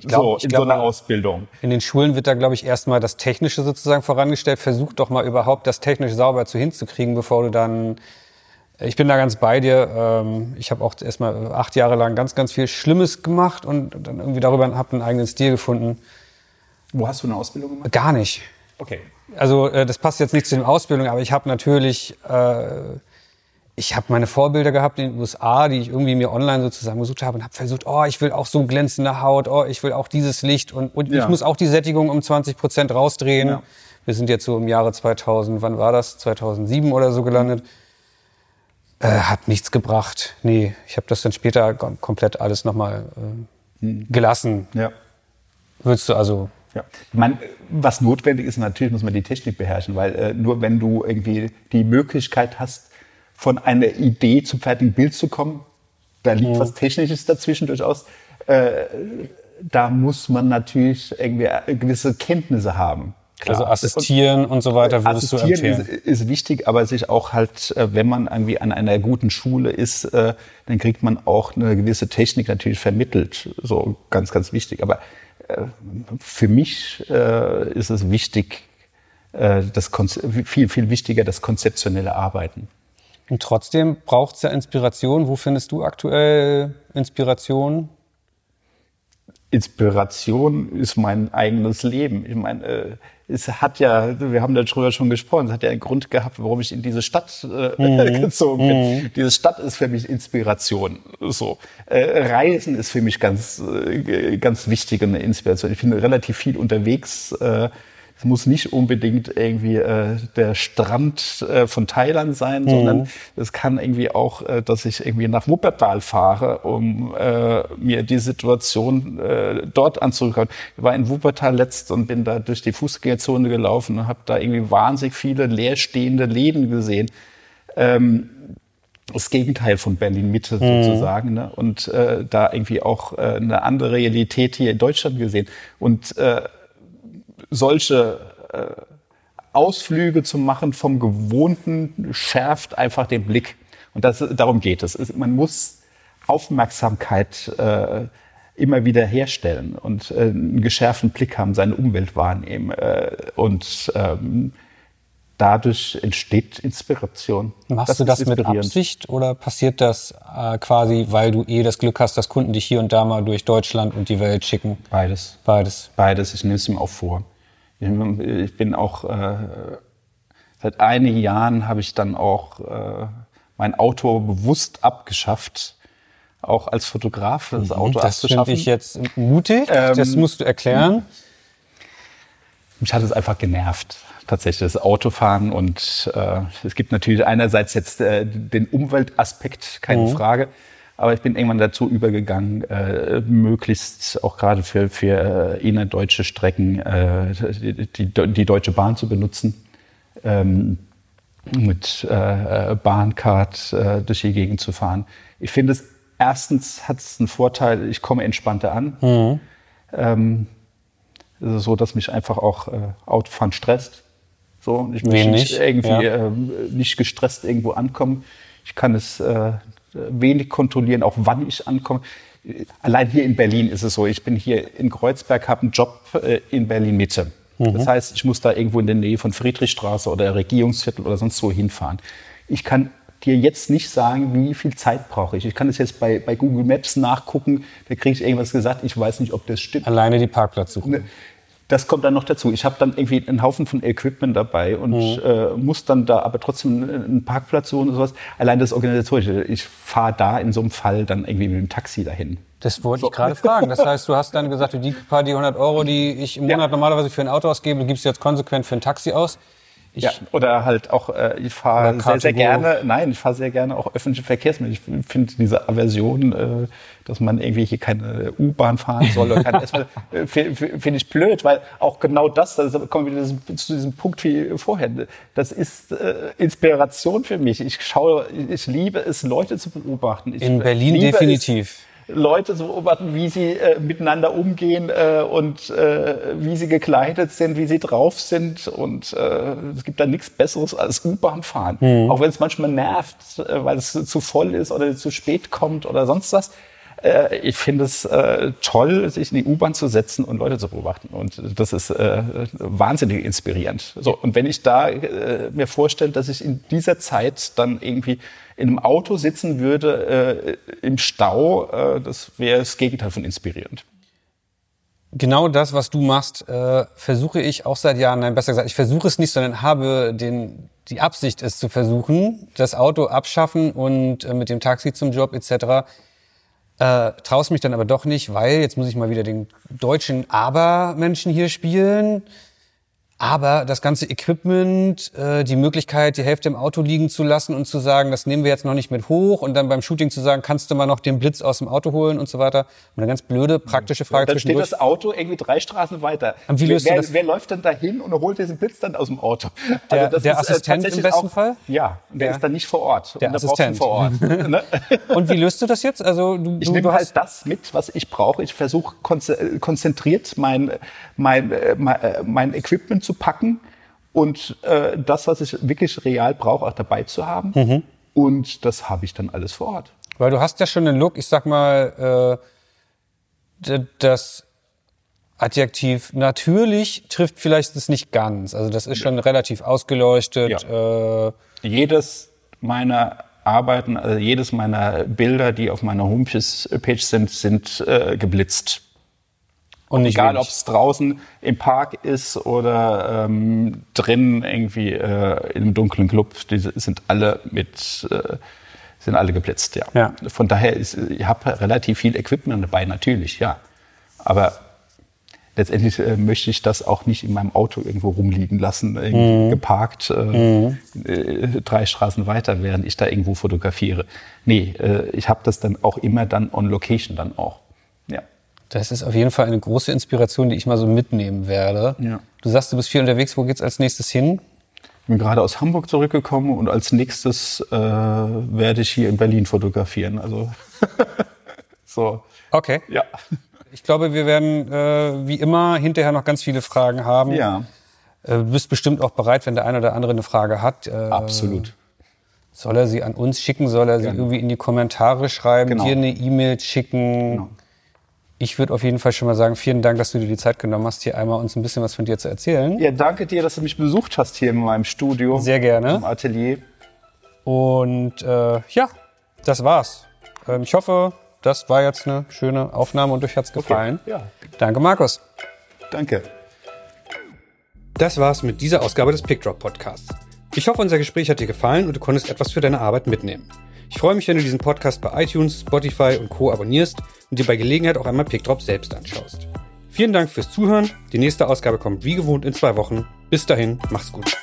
Glaub- so, ich in glaub, so einer Ausbildung. In den Schulen wird da, glaube ich, erstmal das Technische sozusagen vorangestellt. Versuch doch mal überhaupt das technisch sauber zu hinzukriegen, bevor du dann. Ich bin da ganz bei dir. Ähm, Ich habe auch erstmal acht Jahre lang ganz, ganz viel Schlimmes gemacht und dann irgendwie darüber habe einen eigenen Stil gefunden. Wo hast du eine Ausbildung gemacht? Gar nicht. Okay. Also äh, das passt jetzt nicht zu den Ausbildungen, aber ich habe natürlich, äh, ich habe meine Vorbilder gehabt in den USA, die ich irgendwie mir online so zusammengesucht habe und habe versucht, oh, ich will auch so glänzende Haut, oh, ich will auch dieses Licht und, und ich Ja. muss auch die Sättigung um 20 Prozent rausdrehen. Ja. Wir sind jetzt so im Jahre 2000, wann war das? 2007 oder so gelandet. Äh, hat nichts gebracht. Nee, ich habe das dann später kom- komplett alles nochmal äh, gelassen. Ja. Würdest du also Ja. Man, was notwendig ist, natürlich muss man die Technik beherrschen, weil äh, nur wenn du irgendwie die Möglichkeit hast, von einer Idee zum fertigen Bild zu kommen, da liegt was Technisches dazwischen durchaus, äh, da muss man natürlich irgendwie äh, gewisse Kenntnisse haben. also assistieren und so weiter würdest du Assistieren empfehlen? ist, ist wichtig, aber sich auch halt, äh, wenn man irgendwie an einer guten Schule ist, äh, dann kriegt man auch eine gewisse Technik natürlich vermittelt. So ganz, ganz wichtig. Aber äh, für mich äh, ist es wichtig, äh, das Konze- viel, viel wichtiger das konzeptionelle Arbeiten. Und trotzdem braucht es ja Inspiration. Wo findest du aktuell Inspiration? Inspiration ist mein eigenes Leben. Ich meine, äh, es hat ja, wir haben darüber schon gesprochen, es hat ja einen Grund gehabt, warum ich in diese Stadt äh, gezogen bin. Diese Stadt ist für mich Inspiration. So äh, Reisen ist für mich ganz, äh, ganz wichtig und eine Inspiration. Ich bin relativ viel unterwegs. Äh, es muss nicht unbedingt irgendwie äh, der Strand äh, von Thailand sein, sondern es kann irgendwie auch, äh, dass ich irgendwie nach Wuppertal fahre, um äh, mir die Situation äh, dort anzuschauen. Ich war in Wuppertal letzt und bin da durch die Fußgängerzone gelaufen und habe da irgendwie wahnsinnig viele leerstehende Läden gesehen. Ähm, das Gegenteil von Berlin Mitte sozusagen. Ne? Und äh, da irgendwie auch äh, eine andere Realität hier in Deutschland gesehen. Und äh, solche äh, Ausflüge zu machen vom Gewohnten schärft einfach den Blick. Und das, darum geht es. es. Man muss Aufmerksamkeit äh, immer wieder herstellen und äh, einen geschärften Blick haben, seine Umwelt wahrnehmen. Äh, und ähm, dadurch entsteht Inspiration. Machst du das mit. Absicht oder passiert das äh, quasi, weil du eh das Glück hast, dass Kunden dich hier und da mal durch Deutschland und die Welt schicken? Beides. Beides. Beides, ich nehme es ihm auch vor. Ich bin- auch, äh, seit einigen Jahren habe ich dann auch äh, mein Auto bewusst abgeschafft, auch als Fotograf das Auto Das finde abzuschaffen. ich jetzt mutig. Ähm, das musst du erklären. Mich hat es einfach genervt, tatsächlich das Autofahren. Und äh, es gibt natürlich einerseits jetzt äh, den Umweltaspekt, keine Frage. Aber ich bin irgendwann dazu übergegangen, äh, möglichst auch gerade für, für äh, innerdeutsche Strecken äh, die, die, Deutsche Bahn zu benutzen. Ähm, mit äh, Bahncard äh, durch die Gegend zu fahren. Ich finde es, erstens hat es einen Vorteil, ich komme entspannter an. Ähm, es ist so, dass mich einfach auch äh, Autofahren stresst. So, ich möchte nicht irgendwie Ja. ähm, nicht gestresst irgendwo ankommen. Ich kann es äh, wenig kontrollieren, auch wann ich ankomme. Allein hier in Berlin ist es so, ich bin hier in Kreuzberg, habe einen Job äh, in Berlin Mitte. Das heißt, ich muss da irgendwo in der Nähe von Friedrichstraße oder Regierungsviertel oder sonst wo hinfahren. Ich kann dir jetzt nicht sagen, wie viel Zeit brauche ich. Ich kann es jetzt bei, bei Google Maps nachgucken, da kriege ich irgendwas gesagt, ich weiß nicht, ob das stimmt. Alleine die Parkplatzsuche. Das kommt dann noch dazu. Ich habe dann irgendwie einen Haufen von Equipment dabei und mhm. äh, muss dann da aber trotzdem einen Parkplatz suchen und sowas. Allein das Organisatorische. Ich fahre da in so einem Fall dann irgendwie mit dem Taxi dahin. Das wollte so. ich gerade fragen. Das heißt, du hast dann gesagt, die paar, die 100 Euro, die ich im Monat ja. normalerweise für ein Auto ausgebe, gibst du jetzt konsequent für ein Taxi aus. Ich, ja, oder halt auch, äh, ich fahre sehr, sehr gerne, nein, ich fahre sehr gerne auch öffentliche Verkehrsmittel. Ich finde diese Aversion, äh, dass man irgendwie hier keine U-Bahn fahren soll oder keine äh, finde ich blöd, weil auch genau das, da kommen wir wieder zu diesem Punkt wie vorher, das ist äh, Inspiration für mich. Ich schaue, ich liebe es, Leute zu beobachten. Ich In Berlin definitiv. Es, Leute zu beobachten, wie sie äh, miteinander umgehen äh, und äh, wie sie gekleidet sind, wie sie drauf sind. Und äh, es gibt da nichts Besseres als U-Bahn fahren. Mhm. Auch wenn es manchmal nervt, äh, weil es zu voll ist oder zu spät kommt oder sonst was. Äh, ich finde es toll, sich in die U-Bahn zu setzen und Leute zu beobachten. Und das ist wahnsinnig inspirierend. So, und wenn ich da mir vorstelle, dass ich in dieser Zeit dann irgendwie in einem Auto sitzen würde äh, im Stau, äh, das wäre das Gegenteil von inspirierend. Genau das, was du machst, äh, versuche ich auch seit Jahren, nein, besser gesagt, ich versuche es nicht, sondern habe den, die Absicht, es zu versuchen, das Auto abschaffen und äh, mit dem Taxi zum Job etc. Äh, traust mich dann aber doch nicht, weil jetzt muss ich mal wieder den deutschen Aber-Menschen hier spielen. Aber das ganze Equipment, äh, die Möglichkeit, die Hälfte im Auto liegen zu lassen und zu sagen, das nehmen wir jetzt noch nicht mit hoch und dann beim Shooting zu sagen, kannst du mal noch den Blitz aus dem Auto holen und so weiter. Und eine ganz blöde, praktische Frage ja, dann steht das Auto irgendwie drei Straßen weiter. Und wie löst wer, du das? wer läuft denn da hin und holt diesen Blitz dann aus dem Auto? Der, also der ist, äh, Assistent im besten auch, Fall? Ja, der ja. ist dann nicht vor Ort. Der Assistent. Vor Ort, ne? und wie löst du das jetzt? Also du, ich nehme halt das mit, was ich brauche. Ich versuche konzentriert mein, mein, äh, mein, äh, mein Equipment zu packen und äh, das, was ich wirklich real brauche, auch dabei zu haben. Mhm. Und das habe ich dann alles vor Ort. Weil du hast ja schon den Look, ich sag mal, äh, das Adjektiv natürlich trifft vielleicht das nicht ganz. Also das ist schon relativ ausgeleuchtet. Ja. Äh, Jedes meiner Arbeiten, also jedes meiner Bilder, die auf meiner Homepage sind, sind äh, geblitzt. Und nicht Egal, ob es draußen im Park ist oder ähm, drin irgendwie äh, in einem dunklen Club, die sind alle mit äh, sind alle geblitzt, ja. ja. Von daher ist, ich habe relativ viel Equipment dabei, natürlich, ja. Aber letztendlich äh, möchte ich das auch nicht in meinem Auto irgendwo rumliegen lassen, irgendwie mhm. geparkt, äh, mhm. äh, drei Straßen weiter, während ich da irgendwo fotografiere. Nee, äh, ich habe das dann auch immer dann on Location dann auch. Das ist auf jeden Fall eine große Inspiration, die ich mal so mitnehmen werde. Ja. Du sagst, du bist viel unterwegs. Wo geht's als nächstes hin? Ich bin gerade aus Hamburg zurückgekommen und als nächstes äh, werde ich hier in Berlin fotografieren. Also so. Okay. Ja. Ich glaube, wir werden äh, wie immer hinterher noch ganz viele Fragen haben. Ja. Äh, du bist bestimmt auch bereit, wenn der eine oder andere eine Frage hat. Äh, Absolut. Soll er sie an uns schicken? Soll er sie Gerne. irgendwie in die Kommentare schreiben? Genau. Dir eine E-Mail schicken? Genau. Ich würde auf jeden Fall schon mal sagen, vielen Dank, dass du dir die Zeit genommen hast, hier einmal uns ein bisschen was von dir zu erzählen. Ja, danke dir, dass du mich besucht hast hier in meinem Studio. Sehr gerne. Im Atelier. Und äh, ja, das war's. Ähm, ich hoffe, das war jetzt eine schöne Aufnahme und euch hat's gefallen. Okay, ja. Danke, Markus. Danke. Das war's mit dieser Ausgabe des PickDrop Podcasts. Ich hoffe, unser Gespräch hat dir gefallen und du konntest etwas für deine Arbeit mitnehmen. Ich freue mich, wenn du diesen Podcast bei iTunes, Spotify und Co. abonnierst und dir bei Gelegenheit auch einmal PickDrop selbst anschaust. Vielen Dank fürs Zuhören. Die nächste Ausgabe kommt wie gewohnt in zwei Wochen. Bis dahin, mach's gut.